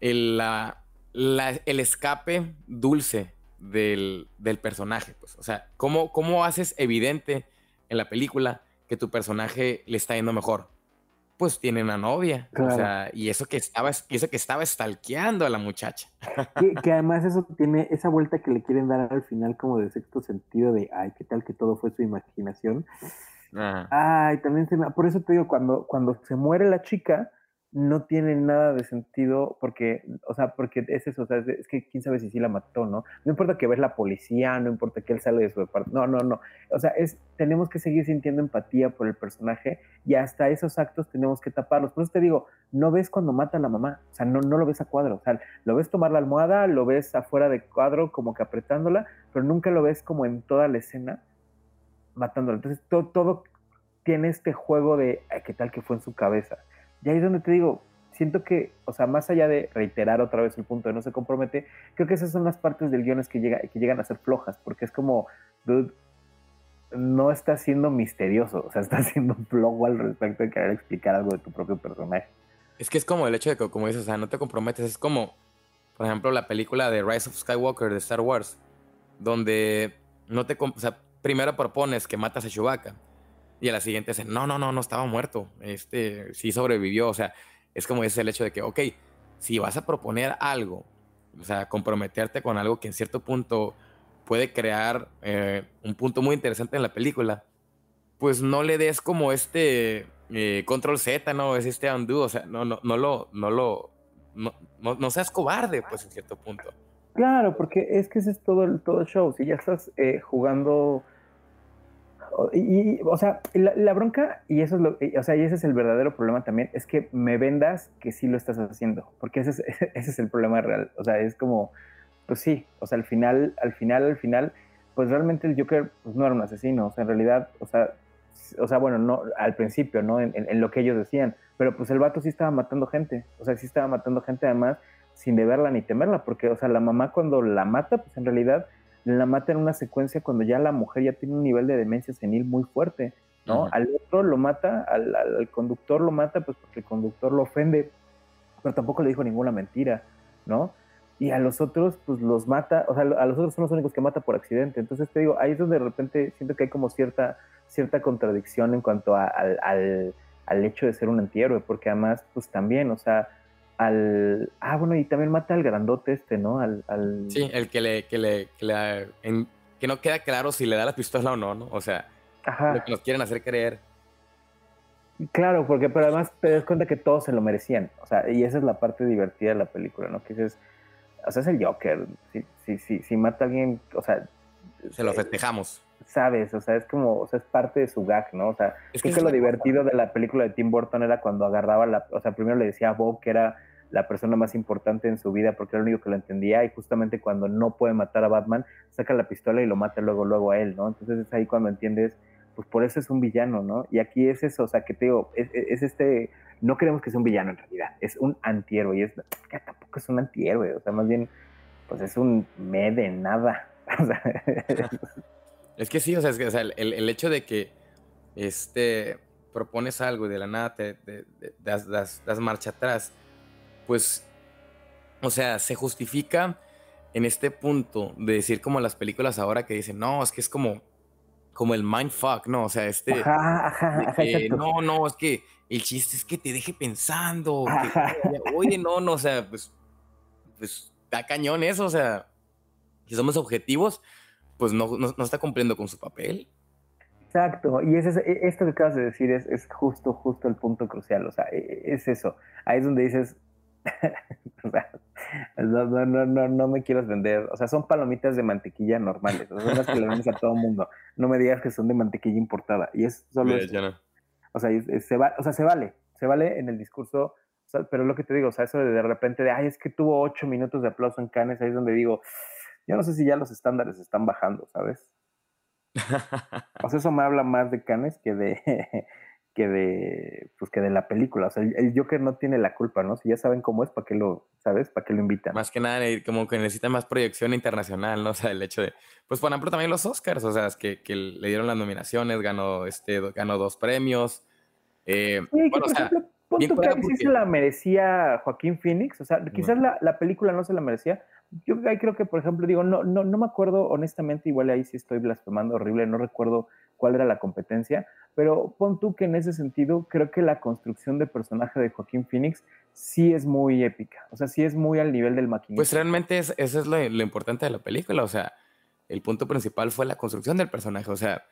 S1: El, la, el escape dulce del, personaje. Pues. O sea, ¿cómo, ¿cómo haces evidente en la película que tu personaje le está yendo mejor? Pues tiene una novia. O sea, y eso que estaba, eso que estaba stalkeando a la muchacha.
S2: Que, además eso tiene esa vuelta que le quieren dar al final como de sexto sentido de, ay, qué tal que todo fue su imaginación. Ay, también se me... Por eso te digo, cuando, cuando se muere la chica, no tiene nada de sentido porque, o sea, porque es eso, o sea, es, que quién sabe si sí la mató, ¿no? No importa que ver la policía, no importa que él sale de su departamento, no, no, no. O sea, es, tenemos que seguir sintiendo empatía por el personaje y hasta esos actos tenemos que taparlos. Por eso te digo, no ves cuando mata a la mamá, o sea, no, no lo ves a cuadro, o sea, lo ves tomar la almohada, lo ves afuera de cuadro como que apretándola, pero nunca lo ves como en toda la escena matándola. Entonces, todo, todo tiene este juego de, ¿qué tal que fue en su cabeza? Y ahí es donde te digo, siento que, o sea, más allá de reiterar otra vez el punto de no se compromete, creo que esas son las partes del guion que, llega, que llegan a ser flojas, porque es como, dude, no está siendo misterioso, o sea, está siendo flojo al respecto de querer explicar algo de tu propio personaje.
S1: Es que es como el hecho de que, como dices, o sea, no te comprometes, es como, por ejemplo, la película de Rise of Skywalker de Star Wars, donde no te, o sea, primero propones que matas a Chewbacca, y a la siguiente dicen, no, no, no, no estaba muerto, este sí sobrevivió, o sea, es como es el hecho de que, ok, si vas a proponer algo, o sea, comprometerte con algo que en cierto punto puede crear eh, un punto muy interesante en la película, pues no le des como este eh, control Z, ¿no? Es este undo, o sea, no, no, no lo, no lo, no, no, seas cobarde, pues en cierto punto.
S2: Claro, porque es que ese es todo el, todo el show. Si ya estás eh, jugando y, o sea, la, bronca, y eso es lo, o sea, y ese es el verdadero problema también, es que me vendas que sí lo estás haciendo, porque ese es, ese es el problema real. O sea, es como, pues sí, o sea, al final, al final, al final, pues realmente el Joker pues, no era un asesino, o sea, en realidad, o sea, o sea, bueno, no al principio, ¿no? En, en, lo que ellos decían, pero pues el vato sí estaba matando gente, o sea, sí estaba matando gente además sin deberla ni temerla, porque, o sea, la mamá cuando la mata, pues en realidad la mata en una secuencia cuando ya la mujer ya tiene un nivel de demencia senil muy fuerte, ¿no? Al otro lo mata, al, al, conductor lo mata, pues porque el conductor lo ofende, pero tampoco le dijo ninguna mentira, ¿no? Y a los otros, pues los mata, o sea, a los otros son los únicos que mata por accidente. Entonces te digo, ahí es donde de repente siento que hay como cierta, cierta contradicción en cuanto a, al, al, al hecho de ser un antihéroe, porque además, pues también, o sea, al. Ah, bueno, y también mata al grandote este, ¿no? Al. al...
S1: Sí, el que le. Que, le, que, le, en, que no queda claro si le da la pistola o no, ¿no? O sea, Ajá. lo que nos quieren hacer creer.
S2: Claro, porque pero además te das cuenta que todos se lo merecían. O sea, y esa es la parte divertida de la película, ¿no? Que dices, o sea, es el Joker. Si, si, si, si mata a alguien, o sea.
S1: Se lo festejamos.
S2: Sabes, o sea, es como, o sea, es parte de su gag, ¿no? O sea, es que, que lo divertido de la película de Tim Burton era cuando agarraba la, o sea, primero le decía a Bob que era la persona más importante en su vida porque era el único que lo entendía y justamente cuando no puede matar a Batman, saca la pistola y lo mata luego, luego a él, ¿no? Entonces es ahí cuando entiendes, pues por eso es un villano, ¿no? Y aquí es eso, o sea, que te digo, es, es este, no queremos que sea un villano en realidad, es un antihéroe y es, que tampoco es un antihéroe, o sea, más bien, pues es un me de nada. O sea,
S1: es que sí, o sea, es que, o sea el, el, hecho de que este propones algo y de la nada te, das marcha atrás, pues, o sea, se justifica en este punto de decir como las películas ahora que dicen, no, es que es como, como el mindfuck, ¿no? O sea, este...
S2: Ajá, ajá, ajá,
S1: que, no, no, es que el chiste es que te deje pensando. Que, oye, no, no, o sea, pues, pues da cañón eso, o sea, si somos objetivos, pues no, no, no está cumpliendo con su papel.
S2: Exacto, y es, es, esto que acabas de decir es, es, justo, justo el punto crucial, o sea, e, es eso, ahí es donde dices, o sea, no, no, no, no, me quieras vender. O sea, son palomitas de mantequilla normales. Son las que le vendes a todo mundo. No me digas que son de mantequilla importada. Y es solo.
S1: no.
S2: O sea, se va, o sea, se vale. Se vale en el discurso. O sea, pero lo que te digo, o sea, eso de, de repente de, ay, es que tuvo ocho minutos de aplauso en Cannes, ahí es donde digo, yo no sé si ya los estándares están bajando, ¿sabes? o sea, eso me habla más de Cannes que de, que de pues que de la película. O sea, el, Joker no tiene la culpa, ¿no? Si ya saben cómo es, ¿para qué lo, sabes? ¿Para qué lo invitan?
S1: Más que nada, como que necesita más proyección internacional, ¿no? O sea, el hecho de, pues por ejemplo, también los Oscars, o sea, es que, que le dieron las nominaciones, ganó, este, ganó dos premios. Eh,
S2: sí, bueno, o sea, ejemplo, pon tu que sí se la merecía Joaquín Phoenix, o sea, quizás la, la, película no se la merecía. Yo ahí creo que, por ejemplo, digo, no, no, no me acuerdo, honestamente, igual ahí sí estoy blasfemando horrible, no recuerdo cuál era la competencia, pero pon tú que en ese sentido creo que la construcción de personaje de Joaquín Phoenix sí es muy épica, o sea, sí es muy al nivel del maquinista.
S1: Pues realmente es, eso es lo, lo, importante de la película, o sea, el punto principal fue la construcción del personaje, o sea,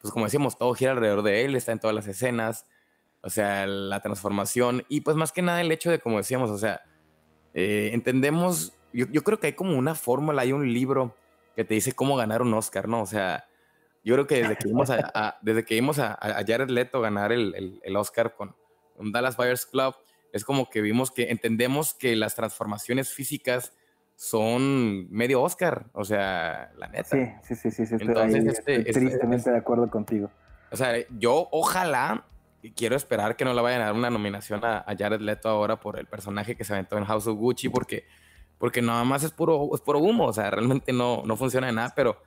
S1: pues como decíamos, todo gira alrededor de él, está en todas las escenas, o sea, la transformación y pues más que nada el hecho de, como decíamos, o sea, eh, entendemos, yo, yo creo que hay como una fórmula, hay un libro que te dice cómo ganar un Oscar, ¿no? O sea, yo creo que desde que vimos a, a desde que vimos a, a, Jared Leto ganar el, el, el Oscar con, con, Dallas Buyers Club, es como que vimos que entendemos que las transformaciones físicas son medio Oscar, o sea, la neta.
S2: Sí, sí, sí, sí, sí Entonces, ahí, este, estoy tristemente este, de acuerdo contigo.
S1: O sea, yo ojalá, y quiero esperar que no le vayan a dar una nominación a, a, Jared Leto ahora por el personaje que se aventó en House of Gucci, porque, porque nada más es puro, es puro humo, o sea, realmente no, no funciona de nada, pero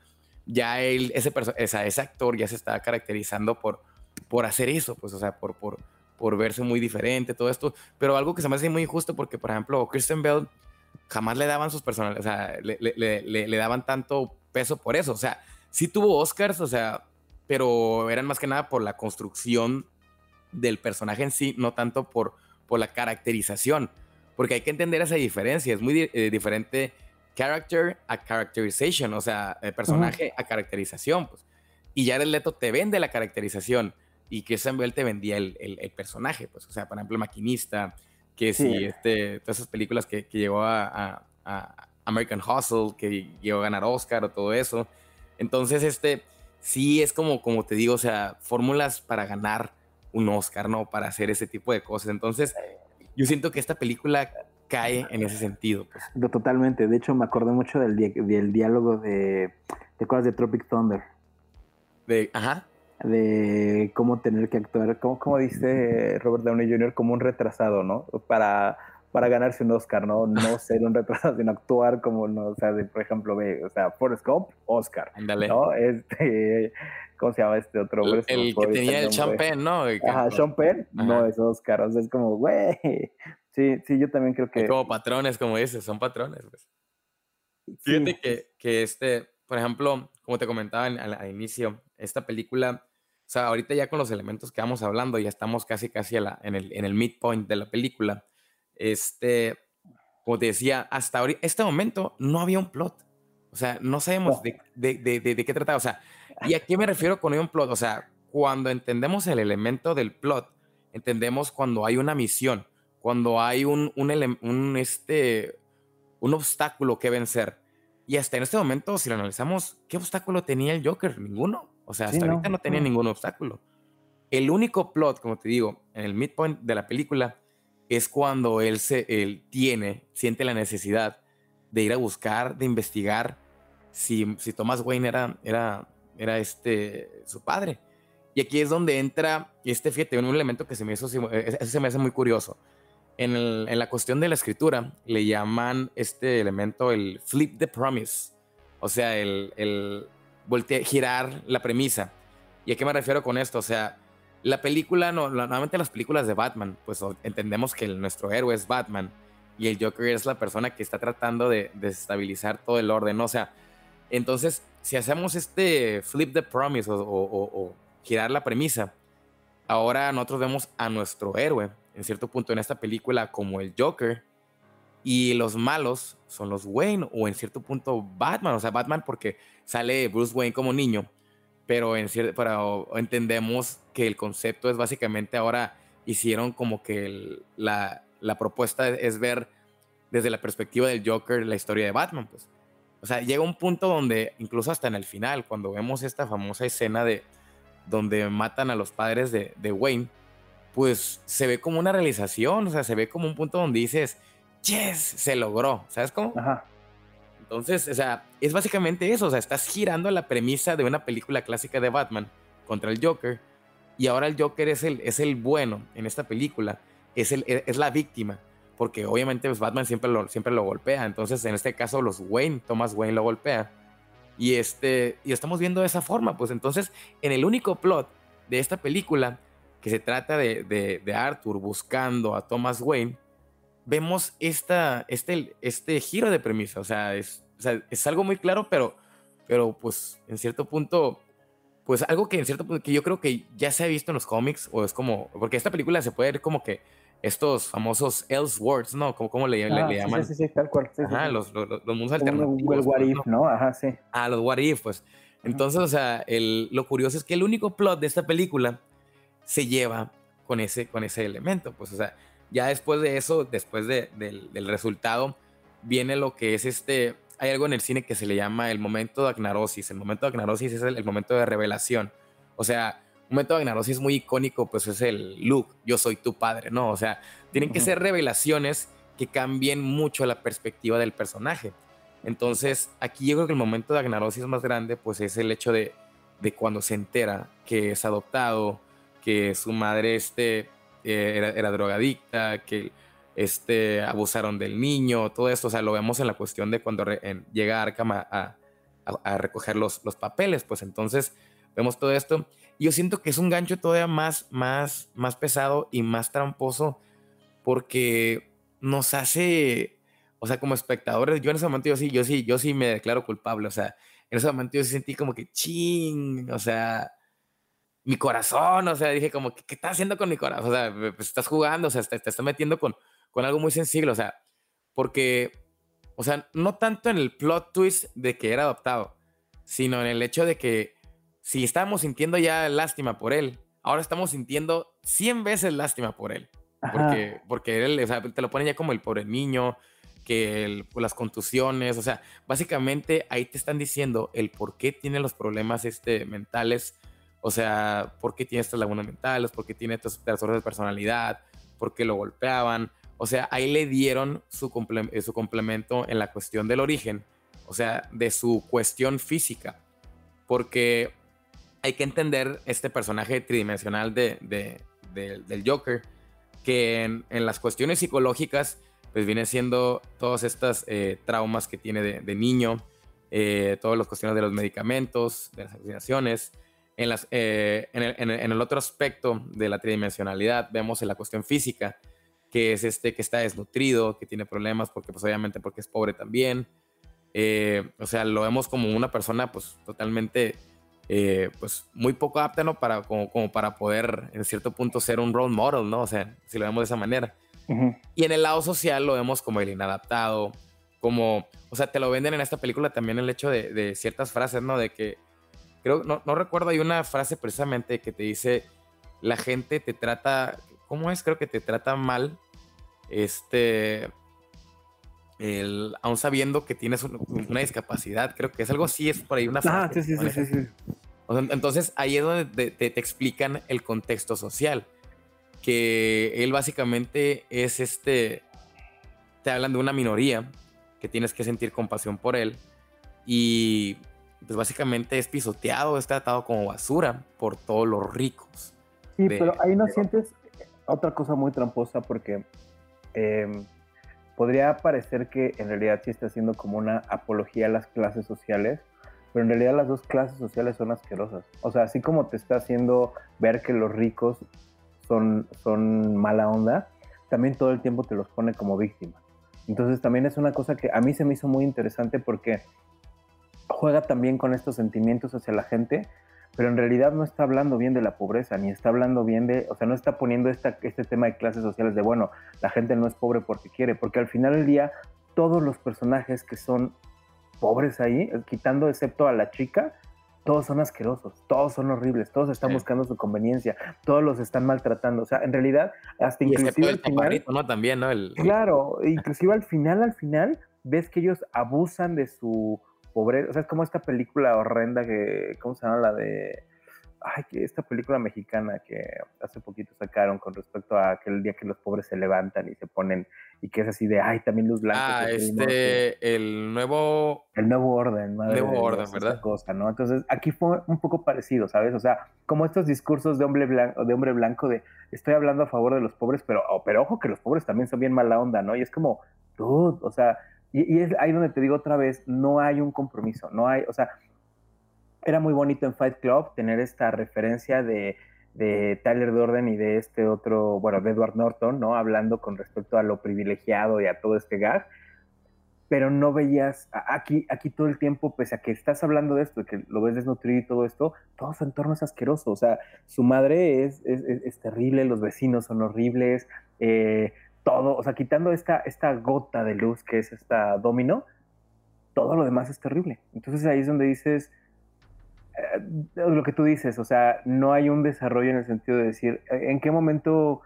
S1: ya él, ese, esa, ese actor ya se está caracterizando por, por hacer eso, pues, o sea, por, por, por verse muy diferente, todo esto. Pero algo que se me hace muy injusto porque, por ejemplo, Kristen Bell jamás le daban sus personales, o sea, le, le, le, le, daban tanto peso por eso. O sea, sí tuvo Oscars, o sea, pero eran más que nada por la construcción del personaje en sí, no tanto por, por la caracterización. Porque hay que entender esa diferencia. Es muy eh, diferente character a characterization, o sea, el personaje uh -huh. a caracterización, pues. Y Jared Leto te vende la caracterización y Christian Bell te vendía el, el, el, personaje, pues, o sea, por ejemplo, maquinista, que sí, si este, todas esas películas que, que llegó a, a, a, American Hustle, que llegó a ganar Oscar o todo eso. Entonces, este, sí es como, como te digo, o sea, fórmulas para ganar un Oscar, ¿no? Para hacer ese tipo de cosas. Entonces, yo siento que esta película cae en ese sentido. Pues.
S2: No, totalmente. De hecho, me acordé mucho del, di del diálogo de, de cosas de Tropic Thunder.
S1: De, ajá.
S2: de cómo tener que actuar, como, como dice Robert Downey Jr., como un retrasado, ¿no? Para, para ganarse un Oscar, ¿no? No ser un retrasado, sino actuar como, no, o sea, de, por ejemplo, ve, o sea, Forrest Gump, Oscar,
S1: Ándale.
S2: ¿no? Este, ¿cómo se llama este otro?
S1: El, el que tenía el champán, ¿no?
S2: Ajá, Penn, no es Oscar, o sea, es como, güey, sí, sí, yo también creo
S1: Hay
S2: que,
S1: como patrones, como dices, son patrones. pues.
S2: sí,
S1: Fíjate que, que este, por ejemplo, como te comentaba en- al, al inicio, esta película, o sea, ahorita ya con los elementos que vamos hablando, ya estamos casi, casi a la- en, el, en el midpoint de la película. Este, como te decía, hasta ahorita, este momento no había un plot. O sea, no sabemos
S2: No.
S1: de, de, de, de- de qué trataba. O sea, ¿y a qué me refiero con un plot? O sea, cuando entendemos el elemento del plot, entendemos cuando hay una misión, cuando hay un, un, un, este, un obstáculo que vencer. Y hasta en este momento, si lo analizamos, ¿qué obstáculo tenía el Joker? Ninguno. O sea,
S2: Sí,
S1: hasta
S2: no,
S1: ahorita no tenía
S2: no.
S1: ningún obstáculo. El único plot, como te digo, en el midpoint de la película, es cuando él, se, él tiene, siente la necesidad de ir a buscar, de investigar si, si Thomas Wayne era, era, era este, su padre. Y aquí es donde entra este, fíjate, un elemento que se me hizo, ese se me hace muy curioso. En, el- en la cuestión de la escritura, le llaman este elemento el flip the promise. O sea, el, el voltear, girar la premisa. ¿Y a qué me refiero con esto? O sea, la película, no, normalmente las películas de Batman, pues entendemos que el- nuestro héroe es Batman y el Joker es la persona que está tratando de desestabilizar todo el orden. O sea, entonces, si hacemos este flip the promise o, o- o- o girar la premisa, ahora nosotros vemos a nuestro héroe, en cierto punto en esta película, como el Joker, y los malos son los Wayne, o en cierto punto Batman, o sea, Batman porque sale Bruce Wayne como niño, pero, en cier- pero entendemos que el concepto es básicamente ahora hicieron como que la, la propuesta es ver desde la perspectiva del Joker la historia de Batman, pues. O sea, llega un punto donde, incluso hasta en el final, cuando vemos esta famosa escena de donde matan a los padres de, de Wayne, pues se ve como una realización, o sea, se ve como un punto donde dices, yes, se logró, ¿sabes cómo?
S2: ajá,
S1: Entonces, o sea, es básicamente eso, o sea, estás girando la premisa de una película clásica de Batman contra el Joker, y ahora el Joker es el, es el bueno en esta película, es, el, e, es la víctima, porque obviamente pues, Batman siempre lo, siempre lo golpea, entonces en este caso los Wayne, Thomas Wayne lo golpea, y, este, y estamos viendo de esa forma, pues entonces en el único plot de esta película, que se trata de, de, de Arthur buscando a Thomas Wayne, vemos esta, este, este giro de premisa. O sea, es, o sea, es algo muy claro, pero, pero pues en cierto punto, pues algo que en cierto punto, que yo creo que ya se ha visto en los cómics, o es como, porque esta película se puede ver como que estos famosos Elseworlds, ¿no? Como, como le, le-
S2: Ah,
S1: le
S2: sí,
S1: llaman.
S2: Sí, sí, sí, tal cual. sí, sí,
S1: Ajá,
S2: sí.
S1: los, los, los mundos alternativos.
S2: el what if,
S1: ¿no?
S2: ¿no? Ajá, sí.
S1: Ah, los What If, pues. Entonces, o sea, el, lo curioso es que el único plot de esta película se lleva con ese, con ese elemento. Pues, o sea, ya después de eso, después de- del, del resultado, viene lo que es este. Hay algo en el cine que se le llama el momento de agnarosis. El momento de agnarosis es el, el momento de revelación. O sea, un momento de agnarosis muy icónico, pues es el Luke, yo soy tu padre, ¿no? O sea, tienen que ser revelaciones que cambien mucho la perspectiva del personaje. Entonces, aquí yo creo que el momento de agnarosis más grande, pues es el hecho de, de cuando se entera que es adoptado, que su madre este, eh, era, era drogadicta, que este, abusaron del niño, todo esto, o sea, lo vemos en la cuestión de cuando llega Arkham a, a- a- recoger los, los papeles, pues entonces vemos todo esto. Yo siento que es un gancho todavía más, más, más pesado y más tramposo porque nos hace, o sea, como espectadores, yo en ese momento yo sí, yo sí, yo sí me declaro culpable, o sea, en ese momento yo sentí como que ching, o sea, mi corazón, o sea, dije como, ¿qué, qué estás haciendo con mi corazón? O sea, pues estás jugando, o sea, te, te estás metiendo con, con algo muy sensible, o sea, porque, o sea, no tanto en el plot twist de que era adoptado, sino en el hecho de que si estábamos sintiendo ya lástima por él, ahora estamos sintiendo 100 veces lástima por él.
S2: Ajá.
S1: Porque, porque él, o sea, te lo ponen ya como el pobre niño, que el- las contusiones, o sea, básicamente ahí te están diciendo el por qué tiene los problemas este, mentales, o sea, por qué tiene estas lagunas mentales, por qué tiene estos trastornos de personalidad, por qué lo golpeaban, o sea, ahí le dieron su, comple- eh, su complemento en la cuestión del origen, o sea, de su cuestión física, porque hay que entender este personaje tridimensional de, del Joker, que en, las cuestiones psicológicas, pues viene siendo todas estas eh, traumas que tiene de, niño, eh, todas las cuestiones de los medicamentos, de las vacunaciones. En, las, eh, en, el, en, el, otro aspecto de la tridimensionalidad vemos en la cuestión física, que es este que está desnutrido, que tiene problemas porque pues obviamente porque es pobre también. o sea, lo vemos como una persona pues totalmente eh, pues muy poco apta, ¿no? Para, como, para poder en cierto punto ser un role model, ¿no? O sea, si lo vemos de esa manera. Y en el lado social lo vemos como el inadaptado, como, o sea, te lo venden en esta película también el hecho de, ciertas frases, ¿no? De que, creo, no, no, recuerdo, hay una frase precisamente que te dice, la gente te trata, ¿cómo es? Creo que te trata mal, este, el, aún sabiendo que tienes una discapacidad, creo que es algo así, es por ahí una
S2: Ah, sí, sí, sí, sí,
S1: entonces ahí es donde te, explican el contexto social, que él básicamente es este, te hablan de una minoría, que tienes que sentir compasión por él, y pues básicamente es pisoteado, es tratado como basura por todos los ricos.
S2: Sí, pero ahí no sientes otra cosa muy tramposa porque... Eh, podría parecer que en realidad sí está haciendo como una apología a las clases sociales, pero en realidad las dos clases sociales son asquerosas. O sea, así como te está haciendo ver que los ricos son, son mala onda, también todo el tiempo te los pone como víctima. Entonces también es una cosa que a mí se me hizo muy interesante porque juega también con estos sentimientos hacia la gente pero en realidad no está hablando bien de la pobreza, ni está hablando bien de, o sea, no está poniendo esta, este tema de clases sociales de, bueno, la gente no es pobre porque quiere, porque al final del día todos los personajes que son pobres ahí, quitando excepto a la chica, todos son asquerosos, todos son horribles, todos están buscando su conveniencia, todos los están maltratando, o sea, en realidad, hasta inclusive al final,
S1: ¿no? También, ¿no?
S2: claro, inclusive al final, al final, ves que ellos abusan de su pobreza. O sea, es como esta película horrenda que, ¿cómo se llama? La de, ay, que esta película mexicana que hace poquito sacaron con respecto a aquel día que los pobres se levantan y se ponen, y que es así de, ay, también los blancos.
S1: Ah, este, el nuevo...
S2: El nuevo orden,
S1: madre Nuevo orden, ¿verdad?
S2: Cosa, ¿no? Entonces, aquí fue un poco parecido, ¿sabes? O sea, como estos discursos de hombre blanco, de hombre blanco de, estoy hablando a favor de los pobres, pero, oh, pero ojo que los pobres también son bien mala onda, ¿no? Y es como, dude, o sea, y, es ahí donde te digo otra vez, no hay un compromiso, no hay, o sea, era muy bonito en Fight Club tener esta referencia de, de Tyler Durden y de este otro, bueno, de Edward Norton, ¿no? Hablando con respecto a lo privilegiado y a todo este gag, pero no veías aquí, aquí todo el tiempo, pese a que estás hablando de esto, que lo ves desnutrido y todo esto, todo su entorno es asqueroso, o sea, su madre es, es, es terrible, los vecinos son horribles, eh, todo, o sea, quitando esta, esta gota de luz que es esta domino, todo lo demás es terrible. Entonces ahí es donde dices, eh, lo que tú dices, o sea, no hay un desarrollo en el sentido de decir, eh, ¿en qué momento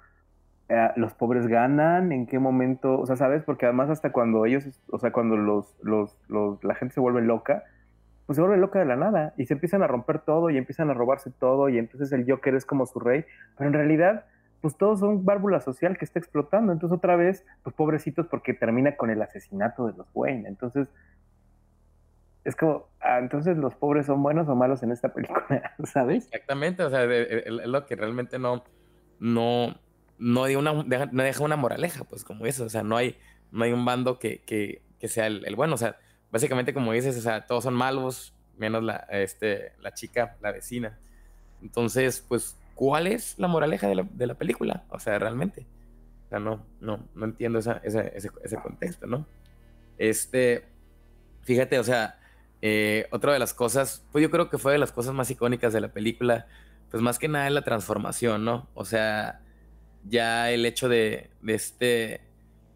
S2: eh, los pobres ganan? ¿En qué momento? O sea, ¿sabes? Porque además hasta cuando ellos, o sea, cuando los, los, los, la gente se vuelve loca, pues se vuelve loca de la nada y se empiezan a romper todo y empiezan a robarse todo y entonces el Joker es como su rey, pero en realidad pues todos son válvula social que está explotando. Entonces otra vez, pues pobrecitos porque termina con el asesinato de los Wayne. Entonces, es como, ah, entonces los pobres son buenos o malos en esta película, ¿sabes?
S1: Exactamente, o sea, es lo que realmente no, no, no, una, deja, no deja una moraleja, pues como eso, o sea, no hay, no hay un bando que, que, que sea el, bueno, o sea, básicamente como dices, o sea, todos son malos, menos la, este, la chica, la vecina. Entonces, pues ¿cuál es la moraleja de la, de la película? O sea, realmente. O sea, no, no, no entiendo esa, ese, ese, contexto, ¿no? Este, fíjate, o sea, eh, otra de las cosas, pues yo creo que fue de las cosas más icónicas de la película, pues más que nada es la transformación, ¿no? O sea, ya el hecho de, de este,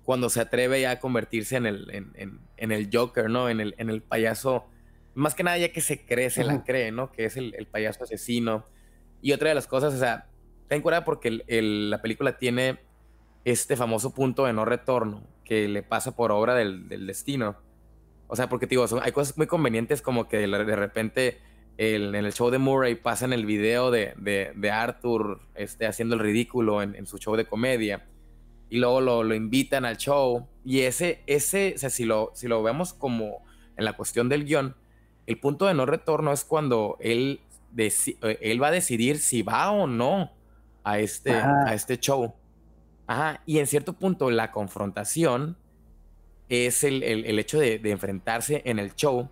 S1: cuando se atreve ya a convertirse en el, en, en, el Joker, ¿no? En el, en el payaso, más que nada ya que se cree, se la cree, ¿no? Que es el, el payaso asesino y otra de las cosas, o sea, ten cuidado porque la película tiene este famoso punto de no retorno que le pasa por obra del, destino. O sea, porque digo, hay cosas muy convenientes como que de, repente en el show de Murray pasan el video de, de, Arthur este, haciendo el ridículo en, su show de comedia y luego lo, lo, invitan al show y ese, ese, o sea, si lo, si lo vemos como en la cuestión del guion, el punto de no retorno es cuando él él va a decidir si va o no a este, a este show. Ajá, y en cierto punto la confrontación es el, hecho de, enfrentarse en el show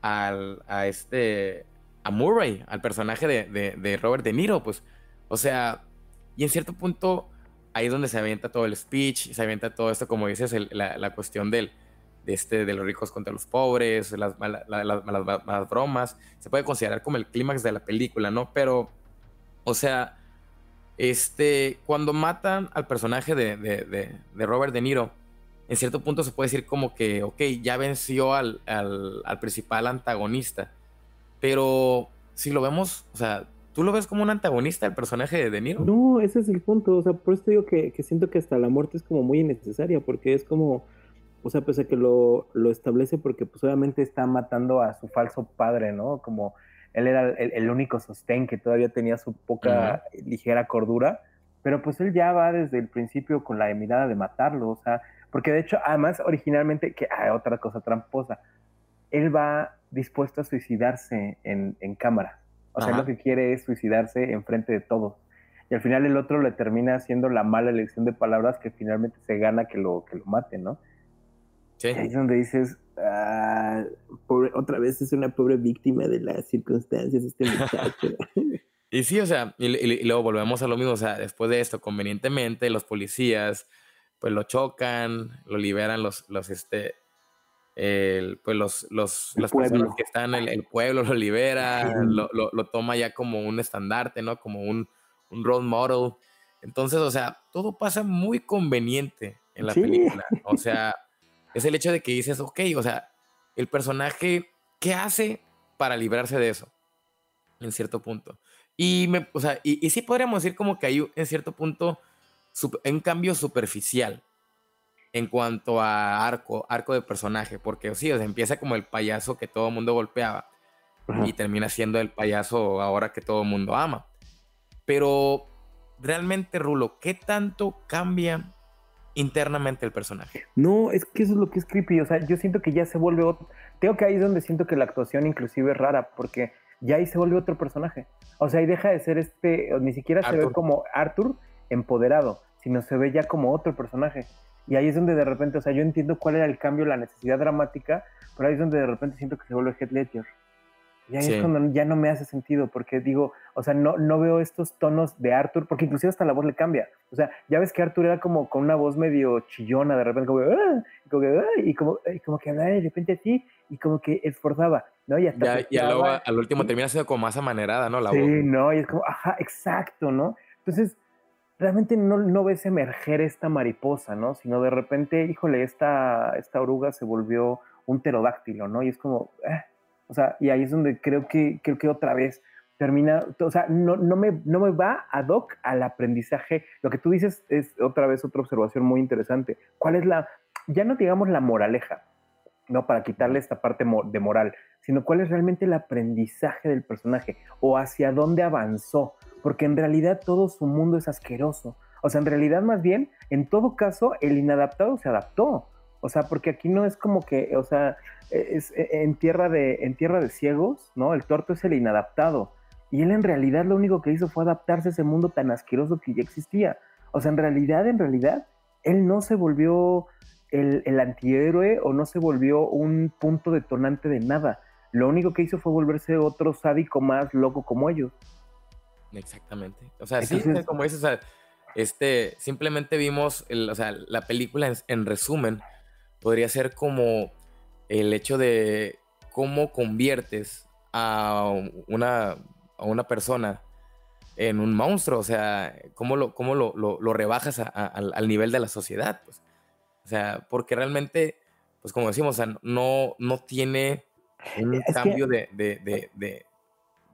S1: al, a este, a Murray, al personaje de, Robert De Niro, pues, o sea, y en cierto punto ahí es donde se avienta todo el speech, se avienta todo esto, como dices, la, cuestión del, de, este, de los ricos contra los pobres, las, las, bromas, se puede considerar como el clímax de la película, ¿no? Pero, o sea, este, cuando matan al personaje de, de Robert De Niro, en cierto punto se puede decir como que, ok, ya venció al, principal antagonista. Pero si lo vemos, o sea, ¿tú lo ves como un antagonista el personaje de De Niro?
S2: No, ese es el punto. O sea, por eso digo que, siento que hasta la muerte es como muy innecesaria, porque es como, o sea, pese a que lo, establece porque pues obviamente está matando a su falso padre, ¿no? Como él era el, único sostén que todavía tenía su poca ligera cordura, pero pues él ya va desde el principio con la mirada de matarlo, o sea, porque de hecho, además, originalmente, que hay ah, otra cosa tramposa, él va dispuesto a suicidarse en, cámara. O sea, lo que quiere es suicidarse en frente de todos. Y al final el otro le termina haciendo la mala elección de palabras que finalmente se gana que lo, que lo mate, ¿no? Sí. Ahí es donde dices, ah, otra vez es una pobre víctima de las circunstancias este muchacho.
S1: y sí, o sea, y, luego volvemos a lo mismo, o sea, después de esto, convenientemente, los policías pues lo chocan, lo liberan los, los este, pues los, los las personas que están en el, pueblo, lo libera, lo, lo, toma ya como un estandarte, ¿no? Como un, un role model. Entonces, o sea, todo pasa muy conveniente en la película. O sea, es el hecho de que dices, ok, o sea, el personaje, ¿qué hace para librarse de eso? En cierto punto. Y, me, o sea, y, y sí podríamos decir como que hay en cierto punto un cambio superficial en cuanto a arco, arco de personaje, porque sí, o empieza como el payaso que todo el mundo golpeaba y termina siendo el payaso ahora que todo el mundo ama. Pero realmente, Rulo, ¿qué tanto cambia internamente el personaje?
S2: No, es que eso es lo que es creepy, o sea, yo siento que ya se vuelve otro, tengo que ahí es donde siento que la actuación inclusive es rara, porque ya ahí se vuelve otro personaje. O sea, ahí deja de ser este, ni siquiera se ve como Arthur empoderado, sino se ve ya como otro personaje. Y ahí es donde de repente, o sea, yo entiendo cuál era el cambio, la necesidad dramática, pero ahí es donde de repente siento que se vuelve Head Ledger. Y ahí es cuando ya no me hace sentido, porque digo, o sea, no, no veo estos tonos de Arthur, porque inclusive hasta la voz le cambia. O sea, ya ves que Arthur era como con una voz medio chillona, de repente como, ah", y, como, y como, que hablaba de repente así, y como que esforzaba, ¿no?
S1: Y, hasta ya, y al último termina siendo como más amanerada, ¿no? La
S2: sí, no, y es como, ajá, exacto, ¿no? Entonces, realmente no, no, ves emerger esta mariposa, ¿no? Sino de repente, híjole, esta, esta oruga se volvió un pterodáctilo, ¿no? Y es como, eh, o sea, y ahí es donde creo que, creo que otra vez termina, o sea, no, no, me, no me va ad hoc al aprendizaje. Lo que tú dices es otra vez otra observación muy interesante. ¿Cuál es la, ya no digamos la moraleja, ¿no? Para quitarle esta parte de moral, sino cuál es realmente el aprendizaje del personaje o hacia dónde avanzó porque en realidad todo su mundo es asqueroso. O sea, en realidad más bien, en todo caso, el inadaptado se adaptó. O sea, porque aquí no es como que, o sea, es e, en tierra de, en tierra de ciegos, ¿no? El torto es el inadaptado. Y él en realidad lo único que hizo fue adaptarse a ese mundo tan asqueroso que ya existía. O sea, en realidad, en realidad, él no se volvió el, el antihéroe o no se volvió un punto detonante de nada. Lo único que hizo fue volverse otro sádico más loco como ellos.
S1: Exactamente. O sea, sí, como dices, o sea, este, simplemente vimos, o sea, la película en, resumen podría ser como el hecho de cómo conviertes a una, a una persona en un monstruo, o sea, cómo lo, cómo lo, lo, rebajas al, nivel de la sociedad, pues. O sea, porque realmente, pues como decimos, o sea, no, no tiene un cambio de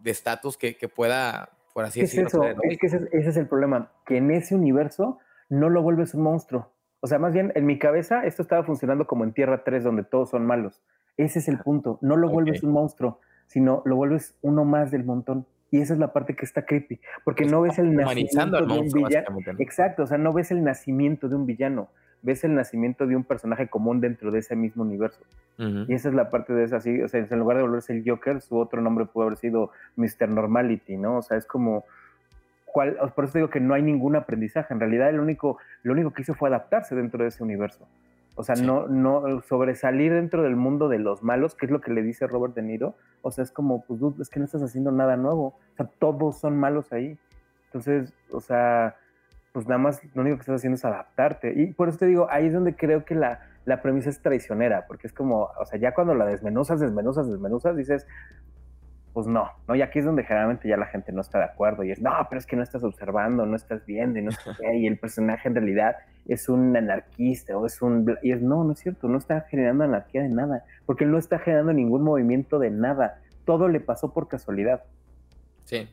S1: estatus que, que, pueda por así
S2: decirlo. Es, eso? es que ese, es el problema, que en ese universo no lo vuelves un monstruo. O sea, más bien en mi cabeza esto estaba funcionando como en Tierra 3, donde todos son malos. Ese es el ah, punto. No lo vuelves un monstruo, sino lo vuelves uno más del montón. Y esa es la parte que está creepy, porque no ves el nacimiento de un villano. Exacto, o sea, no ves el nacimiento de un villano. ves el nacimiento de un personaje común dentro de ese mismo universo. Y esa es la parte de esa, así, o sea, en lugar de volverse el Joker, su otro nombre pudo haber sido Mr. Normality, ¿no? O sea, es como, por eso digo que no hay ningún aprendizaje, en realidad el único, lo único que hizo fue adaptarse dentro de ese universo. O sea, no, no sobresalir dentro del mundo de los malos, que es lo que le dice Robert De Niro. O sea, es como, pues, es que no estás haciendo nada nuevo. O sea, todos son malos ahí. Entonces, o sea, pues nada más lo único que estás haciendo es adaptarte. Y por eso te digo, ahí es donde creo que la, la premisa es traicionera, porque es como, o sea, ya cuando la desmenuzas, desmenuzas, desmenuzas, dices, pues no, ¿no? Y aquí es donde generalmente ya la gente no está de acuerdo y es, no, pero es que no estás observando, no estás viendo y no y el personaje en realidad es un anarquista o es un... Y es, no, no es cierto, no está generando anarquía de nada, porque él no está generando ningún movimiento de nada, todo le pasó por casualidad.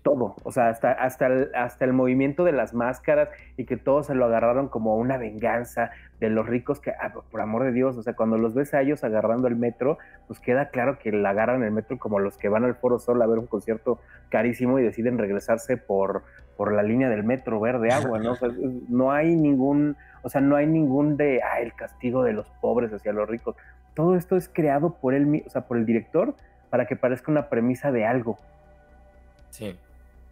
S2: Todo, o sea, hasta, hasta, el, hasta el movimiento de las máscaras y que todos se lo agarraron como una venganza de los ricos que, ah, por amor de Dios, o sea, cuando los ves a ellos agarrando el metro, pues queda claro que la agarran el metro como los que van al Foro Sol a ver un concierto carísimo y deciden regresarse por, por la línea del metro verde agua, ¿no? O sea, no hay ningún, o sea, no hay ningún de, ah, el castigo de los pobres hacia los ricos. Todo esto es creado por él, o sea, por el director para que parezca una premisa de algo.
S1: Sí.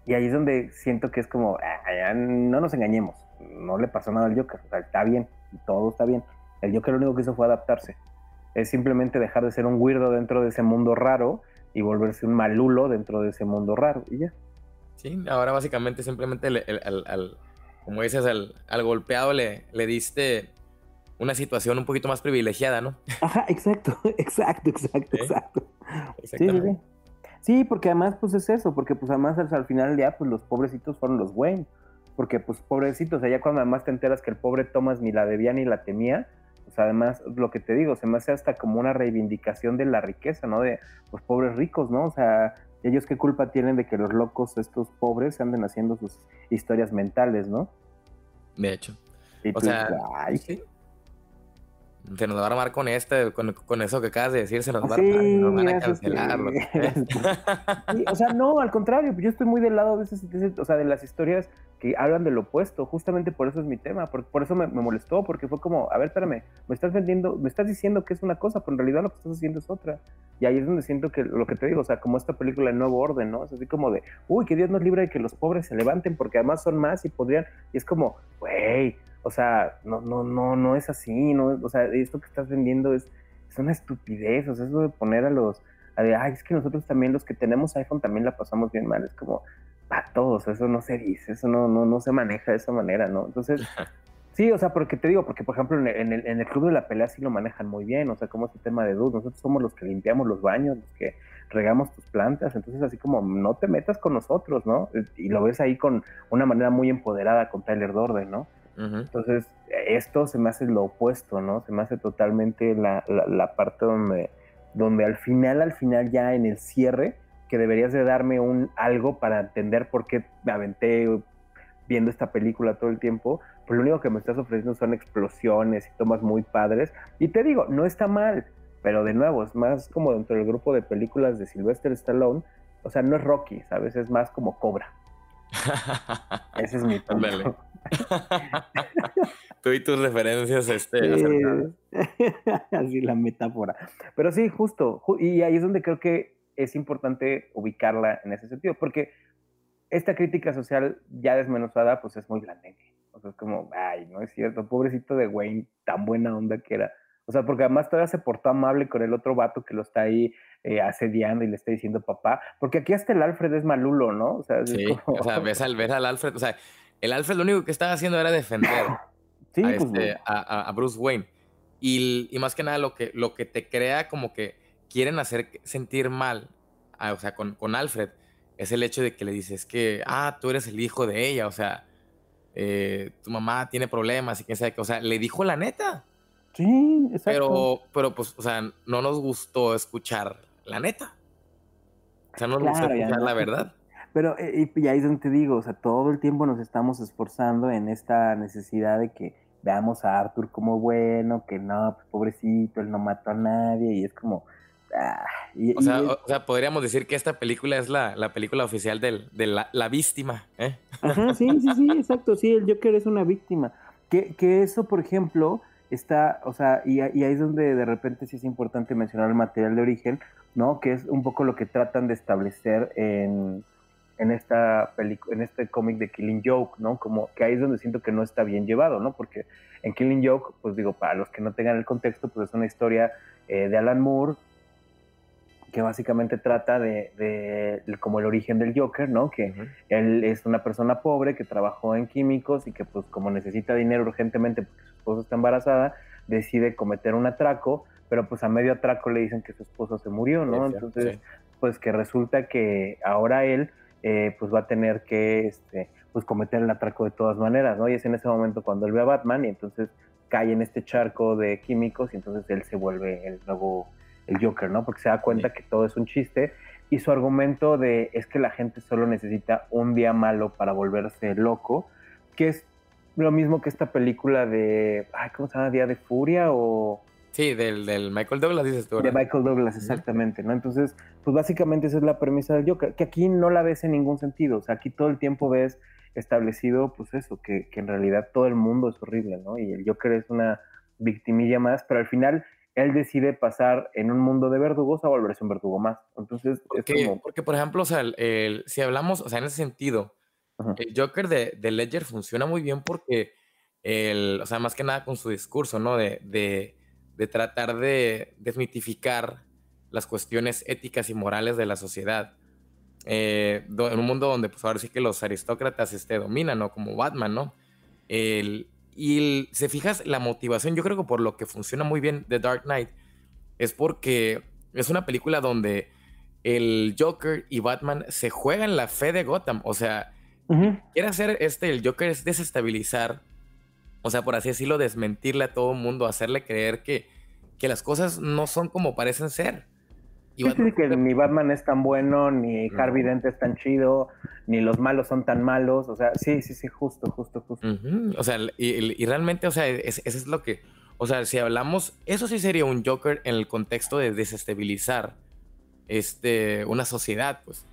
S2: Y ahí es donde siento que es como, ah, no nos engañemos, no le pasó nada al Joker, o sea, está bien, todo está bien. El Joker lo único que hizo fue adaptarse. Es simplemente dejar de ser un weirdo dentro de ese mundo raro y volverse un malulo dentro de ese mundo raro y ya.
S1: Sí, ahora básicamente simplemente al, como dices, al, golpeado le, le diste una situación un poquito más privilegiada, ¿no?
S2: Ajá, exacto, exacto, exacto, exacto. Sí, sí, sí. Sí, porque además, pues es eso, porque pues además al final del día, pues los pobrecitos fueron los Wayne. Porque pues pobrecitos, allá cuando además te enteras que el pobre Thomas ni la debía ni la temía, pues además lo que te digo, se me hace hasta como una reivindicación de la riqueza, ¿no? De los pobres ricos, ¿no? O sea, ellos qué culpa tienen de que los locos, estos pobres, anden haciendo sus historias mentales, ¿no?
S1: De hecho. o sea, ay, ¿sí? Se nos va a armar con este, con, eso que acabas de decir, se nos va a armar, nos van a cancelar.
S2: o sea, no, al contrario, yo estoy muy del lado de, o sea, de las historias que hablan del opuesto, justamente por eso es mi tema, por, por eso me, molestó, porque fue como, a ver, espérame, me estás vendiendo, me estás diciendo que es una cosa, pero en realidad lo que estás haciendo es otra. Y ahí es donde siento que lo que te digo, o sea, como esta película de Nuevo Orden, ¿no? Es así como de, uy, que Dios nos libre de que los pobres se levanten porque además son más y podrían, y es como, güey, o sea, no, no, no, no es así, no, o sea, esto que estás vendiendo es, es una estupidez, o sea, eso de poner a los, a de, ay, es que nosotros también, los que tenemos iPhone, también la pasamos bien mal, es como, a todos, eso no se dice, eso no, no, no se maneja de esa manera, ¿no? Entonces, sí, o sea, porque te digo, porque por ejemplo en el, en el, club de la pelea sí lo manejan muy bien, o sea, como este tema de dudas, nosotros somos los que limpiamos los baños, los que regamos tus plantas, entonces así como no te metas con nosotros, ¿no? Y lo ves ahí con una manera muy empoderada con Tyler Dorden, ¿no? Entonces, esto se me hace lo opuesto, ¿no? Se me hace totalmente la, la, parte donde, donde al final, al final ya en el cierre, que deberías de darme un algo para entender por qué me aventé viendo esta película todo el tiempo, pues lo único que me estás ofreciendo son explosiones y tomas muy padres. Y te digo, no está mal, pero de nuevo, es más como dentro del grupo de películas de Sylvester Stallone, o sea, no es Rocky, ¿sabes? Es más como Cobra. Ese es mi punto.
S1: Tú y tus referencias, este.
S2: Así la metáfora. Pero sí, justo. Y ahí es donde creo que es importante ubicarla en ese sentido, porque esta crítica social ya desmenuzada, pues es muy blandengue. O sea, es como, ay, no es cierto, pobrecito de Wayne, tan buena onda que era. O sea, porque además todavía se portó amable con el otro vato que lo está ahí eh, asediando y le está diciendo papá. Porque aquí hasta el Alfred es malulo, ¿no?
S1: O sea, o sea ves, al, ves al Alfred, o sea, el Alfred lo único que estaba haciendo era defender pues, este, a, Bruce Wayne. Y, más que nada lo que, lo que te crea como que quieren hacer sentir mal, o sea, con, con, Alfred, es el hecho de que le dices que, ah, tú eres el hijo de ella, o sea, eh, tu mamá tiene problemas y que sea, o sea, le dijo la neta.
S2: Sí,
S1: exacto. Pero, pero pues, o sea, no nos gustó escuchar la neta. O sea, no nos gustó escuchar la verdad.
S2: Pero eh, y, ahí es donde te digo, o sea, todo el tiempo nos estamos esforzando en esta necesidad de que veamos a Arthur como bueno, que no, pues pobrecito, él no mató a nadie, y es como... Ah,
S1: o, sea, podríamos decir que esta película es la, película oficial del, de la, víctima, ¿eh?
S2: Ajá, sí, sí, sí, exacto, sí, el Joker es una víctima. Que, que eso, por ejemplo, está, o sea, y, ahí es donde de repente sí es importante mencionar el material de origen, ¿no? Que es un poco lo que tratan de establecer en, en esta película, en este cómic de Killing Joke, ¿no? Como que ahí es donde siento que no está bien llevado, ¿no? Porque en Killing Joke, pues digo, para los que no tengan el contexto, pues es una historia eh, de Alan Moore que básicamente trata de, como el origen del Joker, ¿no? Que él es una persona pobre que trabajó en químicos y que pues como necesita dinero urgentemente porque su esposa está embarazada, decide cometer un atraco, pero pues a medio atraco le dicen que su esposo se murió, ¿no? Entonces, pues que resulta que ahora él eh, pues va a tener que este, pues cometer el atraco de todas maneras, ¿no? Y es en ese momento cuando él ve a Batman y entonces cae en este charco de químicos y entonces él se vuelve el nuevo el Joker, ¿no? Porque se da cuenta que todo es un chiste y su argumento de es que la gente solo necesita un día malo para volverse loco, que es lo mismo que esta película de, ay, ¿cómo se llama? Día de Furia o...
S1: Sí, del, del Michael Douglas, dices tú.
S2: De Michael Douglas, exactamente, ¿no? Entonces, pues básicamente esa es la premisa del Joker, que aquí no la ves en ningún sentido, o sea, aquí todo el tiempo ves establecido, pues eso, que, que en realidad todo el mundo es horrible, ¿no? Y el Joker es una victimilla más, pero al final él decide pasar en un mundo de verdugos a volverse un verdugo más. Entonces,
S1: porque, porque por ejemplo, o sea, el, si hablamos, o sea, en ese sentido, el Joker de, de, Ledger funciona muy bien porque, el, o sea, más que nada con su discurso, ¿no? De, de, de tratar de desmitificar las cuestiones éticas y morales de la sociedad. Eh, en un mundo donde, pues ahora sí que los aristócratas este, dominan, ¿no? Como Batman, ¿no? El, y se fijas, la motivación, yo creo que por lo que funciona muy bien The Dark Knight, es porque es una película donde el Joker y Batman se juegan la fe de Gotham. O sea, quiere hacer este, el Joker es desestabilizar, o sea, por así decirlo, desmentirle a todo el mundo, hacerle creer que, que las cosas no son como parecen ser.
S2: Y que ni Batman es tan bueno, ni Harvey Dent es tan chido, ni los malos son tan malos. O sea, sí, sí, sí, justo, justo, justo.
S1: O sea, y, realmente, o sea, eso es lo que. O sea, si hablamos, eso sí sería un Joker en el contexto de desestabilizar este, una sociedad, pues.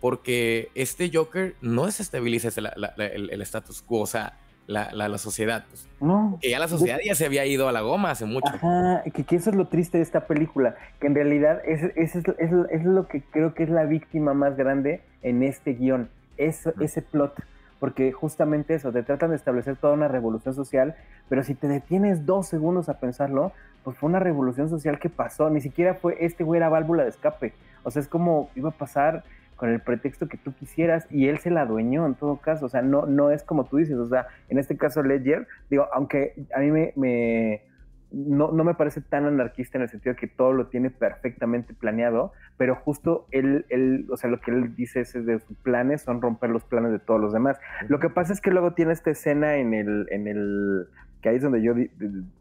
S1: Porque este Joker no desestabiliza el, el status quo. O sea, la, la, sociedad. Pues. No. Que ya la sociedad ya se había ido a la goma hace mucho.
S2: Ajá, que, que eso es lo triste de esta película, que en realidad es, es, es, es, lo que creo que es la víctima más grande en este guion, eso, ese plot. Porque justamente eso, te tratan de establecer toda una revolución social, pero si te detienes dos segundos a pensarlo, pues fue una revolución social que pasó, ni siquiera fue este güey era válvula de escape. O sea, es como iba a pasar con el pretexto que tú quisieras y él se la adueñó en todo caso, o sea, no, no es como tú dices, o sea, en este caso Ledger, digo, aunque a mí me, no, no, me parece tan anarquista en el sentido de que todo lo tiene perfectamente planeado, pero justo él, él, o sea, lo que él dice es de sus planes son romper los planes de todos los demás. Lo que pasa es que luego tiene esta escena en el, en el que ahí es donde yo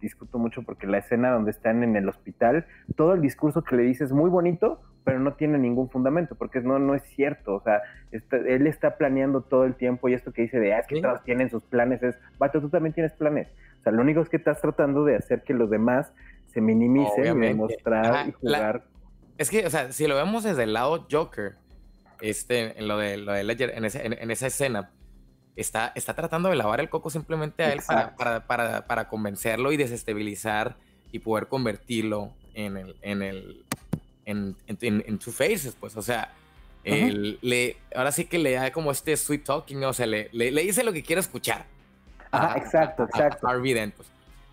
S2: discuto mucho porque la escena donde están en el hospital, todo el discurso que le dice es muy bonito, pero no tiene ningún fundamento, porque no, no es cierto, o sea, él está planeando todo el tiempo y esto que dice de, ah, es que todos tienen sus planes, es, vato, tú también tienes planes, o sea, lo único es que estás tratando de hacer que los demás se minimicen, demostrar y jugar.
S1: Es que, o sea, si lo vemos desde el lado Joker, este, en lo de, lo de Ledger, en, en esa escena, está, está tratando de lavar el coco simplemente a él para, para, para, convencerlo y desestabilizar y poder convertirlo en el, en el, en, en, Two Faces, pues, o sea, le, ahora sí que le da como este sweet talking, o sea, le, le, dice lo que quiere escuchar.
S2: Ajá, exacto, exacto.
S1: pues.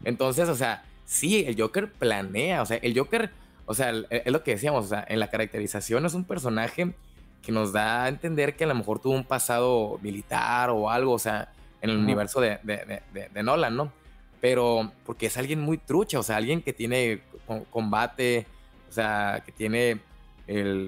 S1: Entonces, o sea, sí, el Joker planea, o sea, el Joker, o sea, es lo que decíamos, o sea, en la caracterización es un personaje que nos da a entender que a lo mejor tuvo un pasado militar o algo, o sea, en el universo de, de, de, Nolan, ¿no? Pero porque es alguien muy trucha, o sea, alguien que tiene combate, o sea, que tiene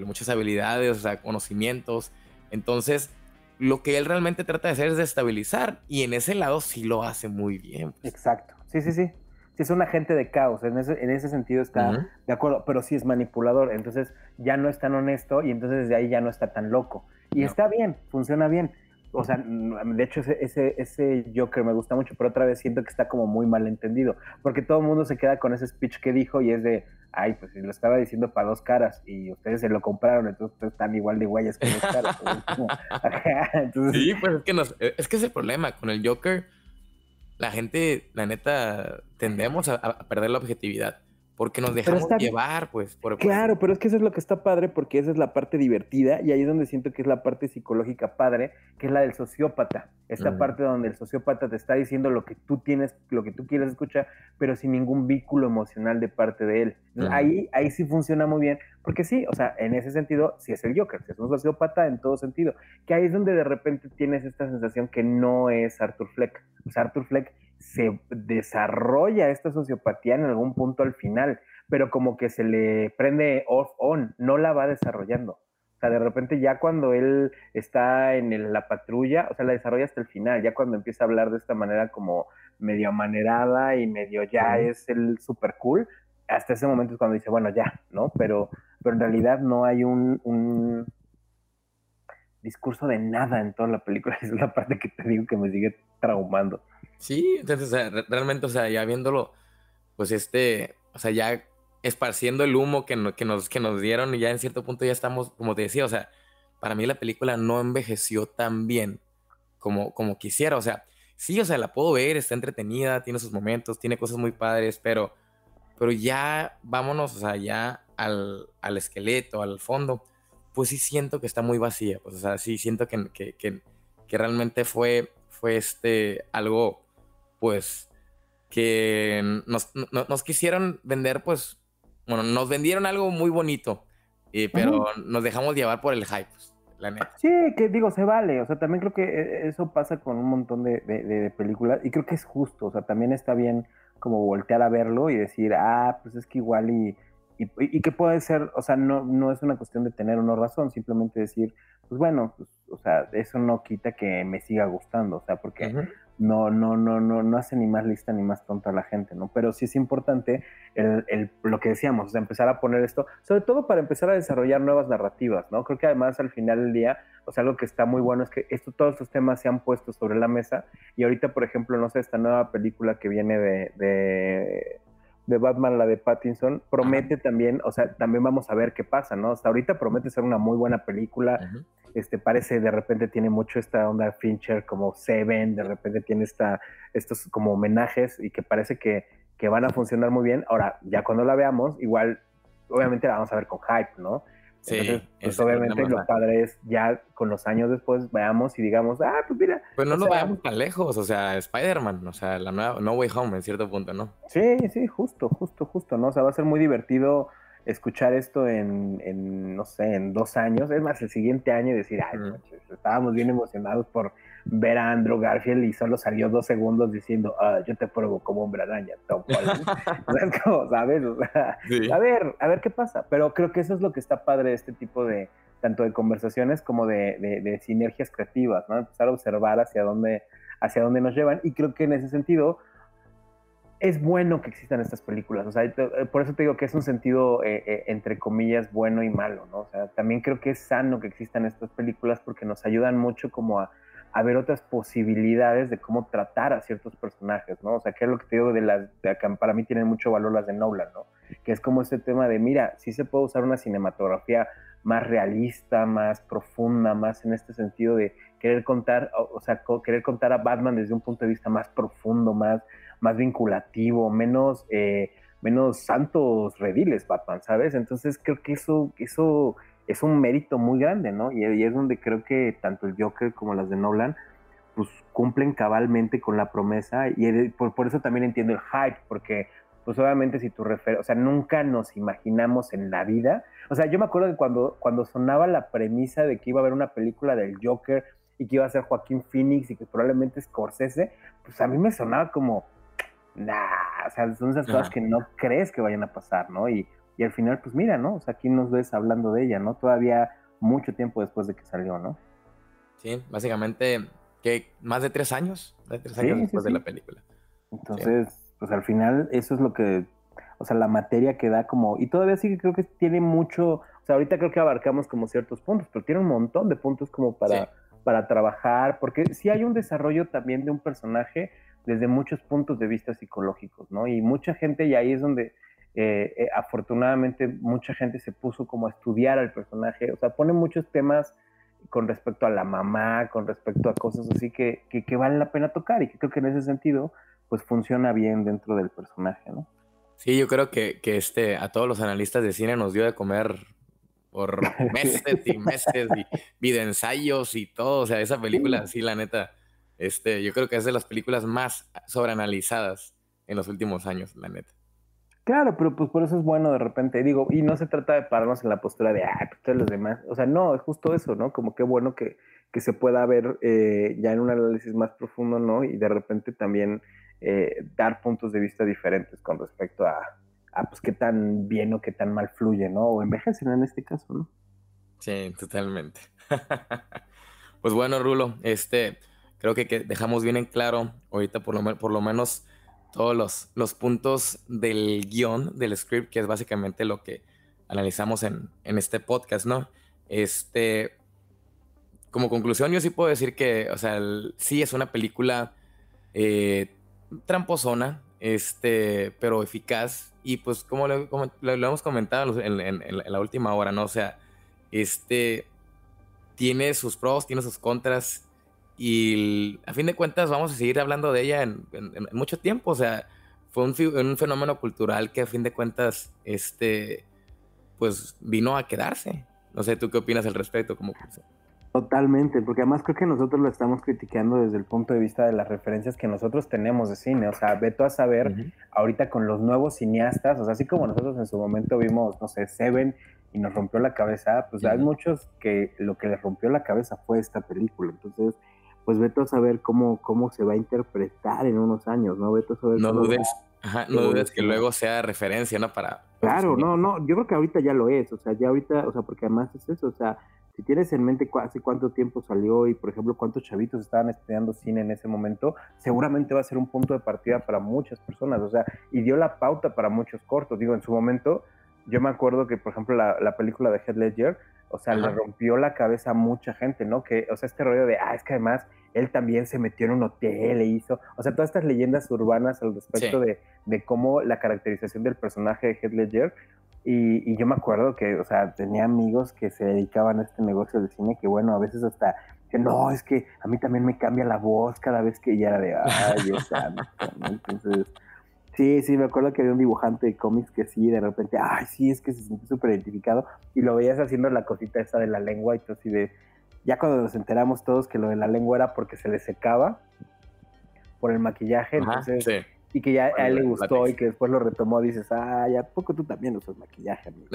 S1: muchas habilidades, o sea, conocimientos. Entonces, lo que él realmente trata de hacer es destabilizar y en ese lado sí lo hace muy bien.
S2: Pues. Exacto, sí, sí, sí si es un agente de caos, en ese, en ese sentido está de acuerdo, pero sí es manipulador, entonces ya no es tan honesto y entonces desde ahí ya no está tan loco. Y está bien, funciona bien. O sea, de hecho ese, ese, ese, Joker me gusta mucho, pero otra vez siento que está como muy mal entendido, porque todo el mundo se queda con ese speech que dijo y es de, ay, pues lo estaba diciendo para dos caras y ustedes se lo compraron, entonces ustedes están igual de guayas que dos caras.
S1: Sí, pues es que, es que es el problema con el Joker la gente, la neta, tendemos a perder la objetividad porque nos dejamos llevar, pues. Por,
S2: claro, pero es que eso es lo que está padre, porque esa es la parte divertida, y ahí es donde siento que es la parte psicológica padre, que es la del sociópata. Esta parte donde el sociópata te está diciendo lo que tú tienes, lo que tú quieres escuchar, pero sin ningún vínculo emocional de parte de él. ahí, ahí sí funciona muy bien, porque sí, o sea, en ese sentido, sí es el Joker, es un sociópata en todo sentido. Que ahí es donde de repente tienes esta sensación que no es Arthur Fleck. O sea, Arthur Fleck se desarrolla esta sociopatía en algún punto al final, pero como que se le prende off-on, no la va desarrollando. O sea, de repente ya cuando él está en la patrulla, o sea, la desarrolla hasta el final, ya cuando empieza a hablar de esta manera como medio amanerada y medio ya es el super cool, hasta ese momento es cuando dice, bueno, ya, ¿no? Pero, pero en realidad no hay un, un discurso de nada en toda la película. Esa es la parte que te digo que me sigue traumando.
S1: Sí, entonces, realmente, o sea, ya viéndolo, pues este, o sea, ya esparciendo el humo que, que, nos, que nos dieron y ya en cierto punto ya estamos, como te decía, o sea, para mí la película no envejeció tan bien como, como quisiera, o sea, sí, o sea, la puedo ver, está entretenida, tiene sus momentos, tiene cosas muy padres, pero, pero ya vámonos, o ya al, al esqueleto, al fondo, pues sí siento que está muy vacía, pues, o sea, sí siento que, que, que, que realmente fue, fue este, algo pues, que nos, nos quisieron vender, pues, bueno, nos vendieron algo muy bonito, pero nos dejamos llevar por el hype, pues, la neta.
S2: Sí, que digo, se vale, o sea, también creo que e, eso pasa con un montón de, de, películas y creo que es justo, o sea, también está bien como voltear a verlo y decir, ah, pues es que igual y, y, y, que puede ser, o sea, no, no es una cuestión de tener una razón, simplemente decir, pues bueno, pues, o sea, eso no quita que me siga gustando, o sea, porque no, no, no, no, no hace ni más lista ni más tonta a la gente, ¿no? Pero sí es importante el, el, lo que decíamos, empezar a poner esto, sobre todo para empezar a desarrollar nuevas narrativas, ¿no? Creo que además al final del día, o sea, algo que está muy bueno es que esto, todos estos temas se han puesto sobre la mesa y ahorita, por ejemplo, no sé, esta nueva película que viene de, de de Batman, la de Pattinson, promete también, o sea, también vamos a ver qué pasa, ¿no? Hasta ahorita promete ser una muy buena película. Este parece de repente tiene mucho esta onda Fincher como Seven, de repente tiene esta estos como homenajes y que parece que, que van a funcionar muy bien. Ahora, ya cuando la veamos, igual obviamente la vamos a ver con hype, ¿no? Sí, pues obviamente lo padre es ya con los años después veamos y digamos, ah, pues mira.
S1: Pues no nos vayamos tan lejos, o sea, Spider-Man, o sea, la nueva No Way Home en cierto punto, ¿no?
S2: Sí, sí, justo, justo, justo, ¿no? O sea, va a ser muy divertido escuchar esto en, en no sé, en dos años, es más, el siguiente año y decir, ay, estábamos bien emocionados por ver a Andrew Garfield y solo salió dos segundos diciendo, ah, yo te pruebo como hombre araña, Tom ¿sabes? A ver, a ver qué pasa. Pero creo que eso es lo que está padre de este tipo de, tanto de conversaciones como de, de, sinergias creativas, ¿no? Empezar a observar hacia dónde, hacia dónde nos llevan. Y creo que en ese sentido es bueno que existan estas películas. O sea, eh, por eso te digo que es un sentido, eh, eh, entre comillas, bueno y malo, ¿no? O sea, también creo que es sano que existan estas películas porque nos ayudan mucho como a a ver otras posibilidades de cómo tratar a ciertos personajes, ¿no? O sea, que es lo que te digo de las, para mí tienen mucho valor las de Nolan, ¿no? Que es como ese tema de, mira, sí se puede usar una cinematografía más realista, más profunda, más en este sentido de querer contar, o, sea, querer contar a Batman desde un punto de vista más profundo, más, más vinculativo, menos, eh, menos santos rediles Batman, ¿sabes? Entonces creo que eso, eso es un mérito muy grande, ¿no? Y, es donde creo que tanto el Joker como las de Nolan, pues cumplen cabalmente con la promesa y por, eso también entiendo el hype, porque pues obviamente si tú refieres, o sea, nunca nos imaginamos en la vida, o sea, yo me acuerdo que cuando, cuando sonaba la premisa de que iba a haber una película del Joker y que iba a ser Joaquín Phoenix y que probablemente Scorsese, pues a mí me sonaba como, nah, o sea, son esas cosas que no crees que vayan a pasar, ¿no? Y, y al final, pues mira, ¿no? O sea, aquí nos ves hablando de ella, ¿no? Todavía mucho tiempo después de que salió, ¿no?
S1: Sí, básicamente, que más de tres años, de tres años después de la película.
S2: Entonces, pues al final eso es lo que, o sea, la materia que da como, y todavía sí que creo que tiene mucho, o sea, ahorita creo que abarcamos como ciertos puntos, pero tiene un montón de puntos como para, para trabajar, porque sí hay un desarrollo también de un personaje desde muchos puntos de vista psicológicos, ¿no? Y mucha gente, y ahí es donde eh, eh, afortunadamente mucha gente se puso como a estudiar al personaje, o sea, pone muchos temas con respecto a la mamá, con respecto a cosas así que, que, valen la pena tocar y que creo que en ese sentido, pues funciona bien dentro del personaje, ¿no?
S1: Sí, yo creo que, que este, a todos los analistas de cine nos dio de comer por meses y meses y videoensayos y todo. O sea, esa película, sí, la neta, este, yo creo que es de las películas más sobreanalizadas en los últimos años, la neta.
S2: Claro, pero pues por eso es bueno de repente, digo, y no se trata de pararnos en la postura de, ah, todos los demás, o sea, no, es justo eso, ¿no? Como qué bueno que, que se pueda ver eh, ya en un análisis más profundo, ¿no? Y de repente también eh, dar puntos de vista diferentes con respecto a, a, pues, qué tan bien o qué tan mal fluye, ¿no? O envejecen en este caso, ¿no?
S1: Sí, totalmente. pues bueno, Rulo, este, creo que, que, dejamos bien en claro ahorita por lo, por lo menos todos los, los puntos del guion, del script, que es básicamente lo que analizamos en, en este podcast, ¿no? Este, como conclusión, yo sí puedo decir que, o sea, sí es una película eh, tramposona, este, pero eficaz. Y pues como lo, como lo hemos comentado en, en, en, la última hora, ¿no? O sea, este tiene sus pros, tiene sus contras. Y a fin de cuentas vamos a seguir hablando de ella en, mucho tiempo. O sea, fue un, un, fenómeno cultural que a fin de cuentas, este, pues vino a quedarse. No sé, ¿tú qué opinas al respecto? Como...
S2: Totalmente, porque además creo que nosotros lo estamos criticando desde el punto de vista de las referencias que nosotros tenemos de cine. O sea, veto a saber uh -huh. ahorita con los nuevos cineastas, o sea, así como nosotros en su momento vimos, no sé, Seven y nos rompió la cabeza, pues uh -huh. hay muchos que lo que les rompió la cabeza fue esta película. Entonces, pues veto a saber cómo, cómo se va a interpretar en unos años, ¿no? Veto a saber
S1: no dudes, ajá, no dudes que luego sea referencia, ¿no? Para...
S2: Claro, no, no, yo creo que ahorita ya lo es, o sea, ya ahorita, o sea, porque además es eso, o sea, si tienes en mente hace cuánto tiempo salió y, por ejemplo, cuántos chavitos estaban estudiando cine en ese momento, seguramente va a ser un punto de partida para muchas personas, o sea, y dio la pauta para muchos cortos. Digo, en su momento, yo me acuerdo que, por ejemplo, la, la película de Heath Ledger, o sea, Ajá. le rompió la cabeza a mucha gente, ¿no? Que, o sea, este rollo de, ah, es que además él también se metió en un hotel e hizo, o sea, todas estas leyendas urbanas al respecto sí. de, de, cómo la caracterización del personaje de Heath Ledger, y, y, yo me acuerdo que, o sea, tenía amigos que se dedicaban a este negocio de cine que, bueno, a veces hasta, que no, es que a mí también me cambia la voz cada vez que ya era de, ay, esa, ¿no? Entonces, sí, sí, me acuerdo que había un dibujante de cómics que sí, de repente, ay, sí, es que se sintió súper identificado y lo veías haciendo la cosita esa de la lengua y todo así de, ya cuando nos enteramos todos que lo de la lengua era porque se le secaba por el maquillaje, Ajá, entonces... Sí y que ya a él le gustó y que después lo retomó, dices, ah, ya poco tú también usas maquillaje, amigo.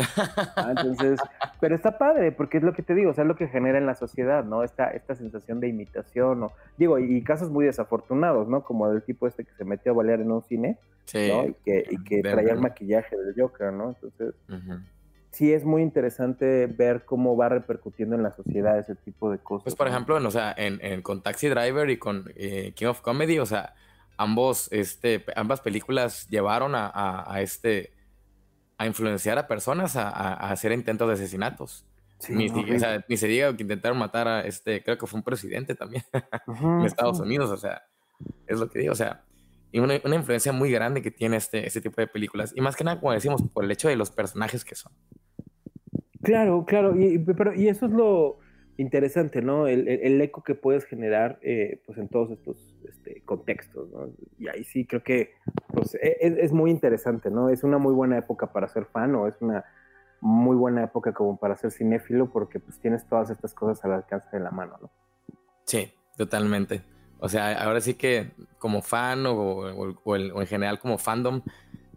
S2: ¿Ah? Entonces, pero está padre, porque es lo que te digo, o sea, es lo que genera en la sociedad, ¿no? Esta, esta sensación de imitación, o, digo, y, casos muy desafortunados, ¿no? Como del tipo este que se metió a balear en un cine, sí, ¿no? Y que, y que traía el maquillaje del Joker, ¿no? Entonces, uh -huh. sí es muy interesante ver cómo va repercutiendo en la sociedad ese tipo de cosas.
S1: Pues, por ejemplo, o sea, en, en, con Taxi Driver y con eh, King of Comedy, o sea, ambos, este, ambas películas llevaron a, a, a este a influenciar a personas a, a, hacer intentos de asesinatos. Sí, ni, no, o sea, ni, se diga que intentaron matar a este, creo que fue un presidente también uh -huh, en Estados uh -huh. Unidos, o sea, es lo que digo, o sea, y una, una, influencia muy grande que tiene este, este tipo de películas, y más que nada, como decimos, por el hecho de los personajes que son.
S2: Claro, claro, y, pero, y eso es lo, interesante, ¿no? El, eco que puedes generar, eh, pues, en todos estos este, contextos, ¿no? Y ahí sí creo que, pues, e, es, es, muy interesante, ¿no? Es una muy buena época para ser fan o es una muy buena época como para ser cinéfilo porque, pues, tienes todas estas cosas al alcance de la mano, ¿no?
S1: Sí, totalmente. O sea, ahora sí que como fan o, o, el, o en general como fandom,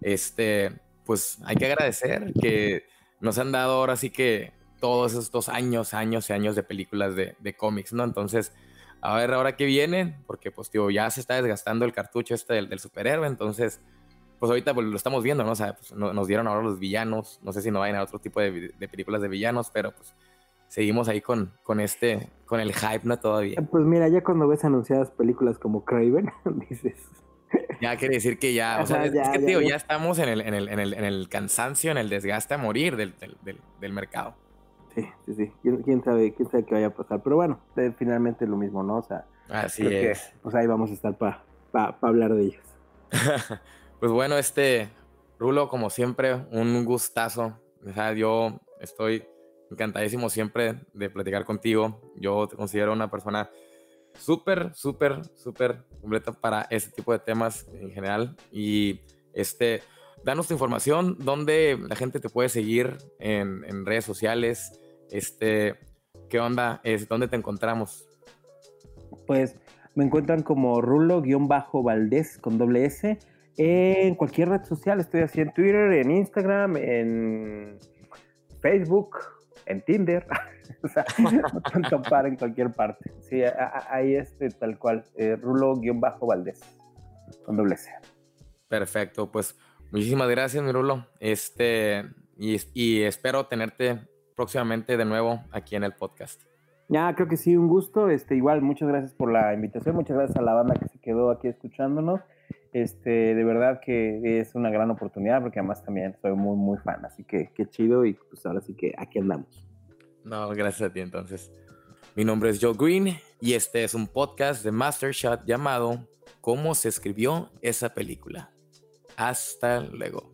S1: este, pues, hay que agradecer que nos han dado ahora sí que todos estos años, años y años de películas de, de cómics, ¿no? Entonces, a ver ahora qué viene, porque pues, tío, ya se está desgastando el cartucho este del, del superhéroe, entonces, pues ahorita pues, lo estamos viendo, ¿no? O sea, pues, nos dieron ahora los villanos, no sé si no vayan a otro tipo de, de películas de villanos, pero pues seguimos ahí con, con este, con el hype, ¿no? Todavía.
S2: Pues mira, ya cuando ves anunciadas películas como Craven, dices...
S1: Ya quiere decir que ya, o sea, Ajá, ya, es que, tío, ya, ya, estamos en el, en, el, en, el, en el cansancio, en el desgaste a morir del, del, del mercado.
S2: Sí, sí, sí. ¿Quién, ¿Quién, sabe, quién sabe qué vaya a pasar. Pero bueno, finalmente lo mismo, ¿no? O sea,
S1: así es.
S2: Que, pues ahí vamos a estar para pa, pa hablar de ellos.
S1: pues bueno, este, Rulo, como siempre, un gustazo. O sea, yo estoy encantadísimo siempre de platicar contigo. Yo te considero una persona súper, súper, súper completa para este tipo de temas en general. Y este, danos tu información, dónde la gente te puede seguir en, redes sociales, este, qué onda, es, dónde te encontramos.
S2: Pues me encuentran como Rulo-Valdés con doble S en cualquier red social. Estoy así en Twitter, en Instagram, en Facebook, en Tinder. o sea, me topar en cualquier parte. Sí, ahí este tal cual, eh, Rulo-Valdés con doble S.
S1: Perfecto, pues muchísimas gracias, mi Rulo. Este, y, y espero tenerte próximamente de nuevo aquí en el podcast.
S2: Ya, creo que sí, un gusto. Este, igual, muchas gracias por la invitación, muchas gracias a la banda que se quedó aquí escuchándonos. Este, de verdad que es una gran oportunidad porque además también soy muy, muy fan, así que qué chido y pues ahora sí que aquí andamos.
S1: No, gracias a ti entonces. Mi nombre es Joe Green y este es un podcast de Master Shot llamado ¿Cómo se escribió esa película? Hasta luego.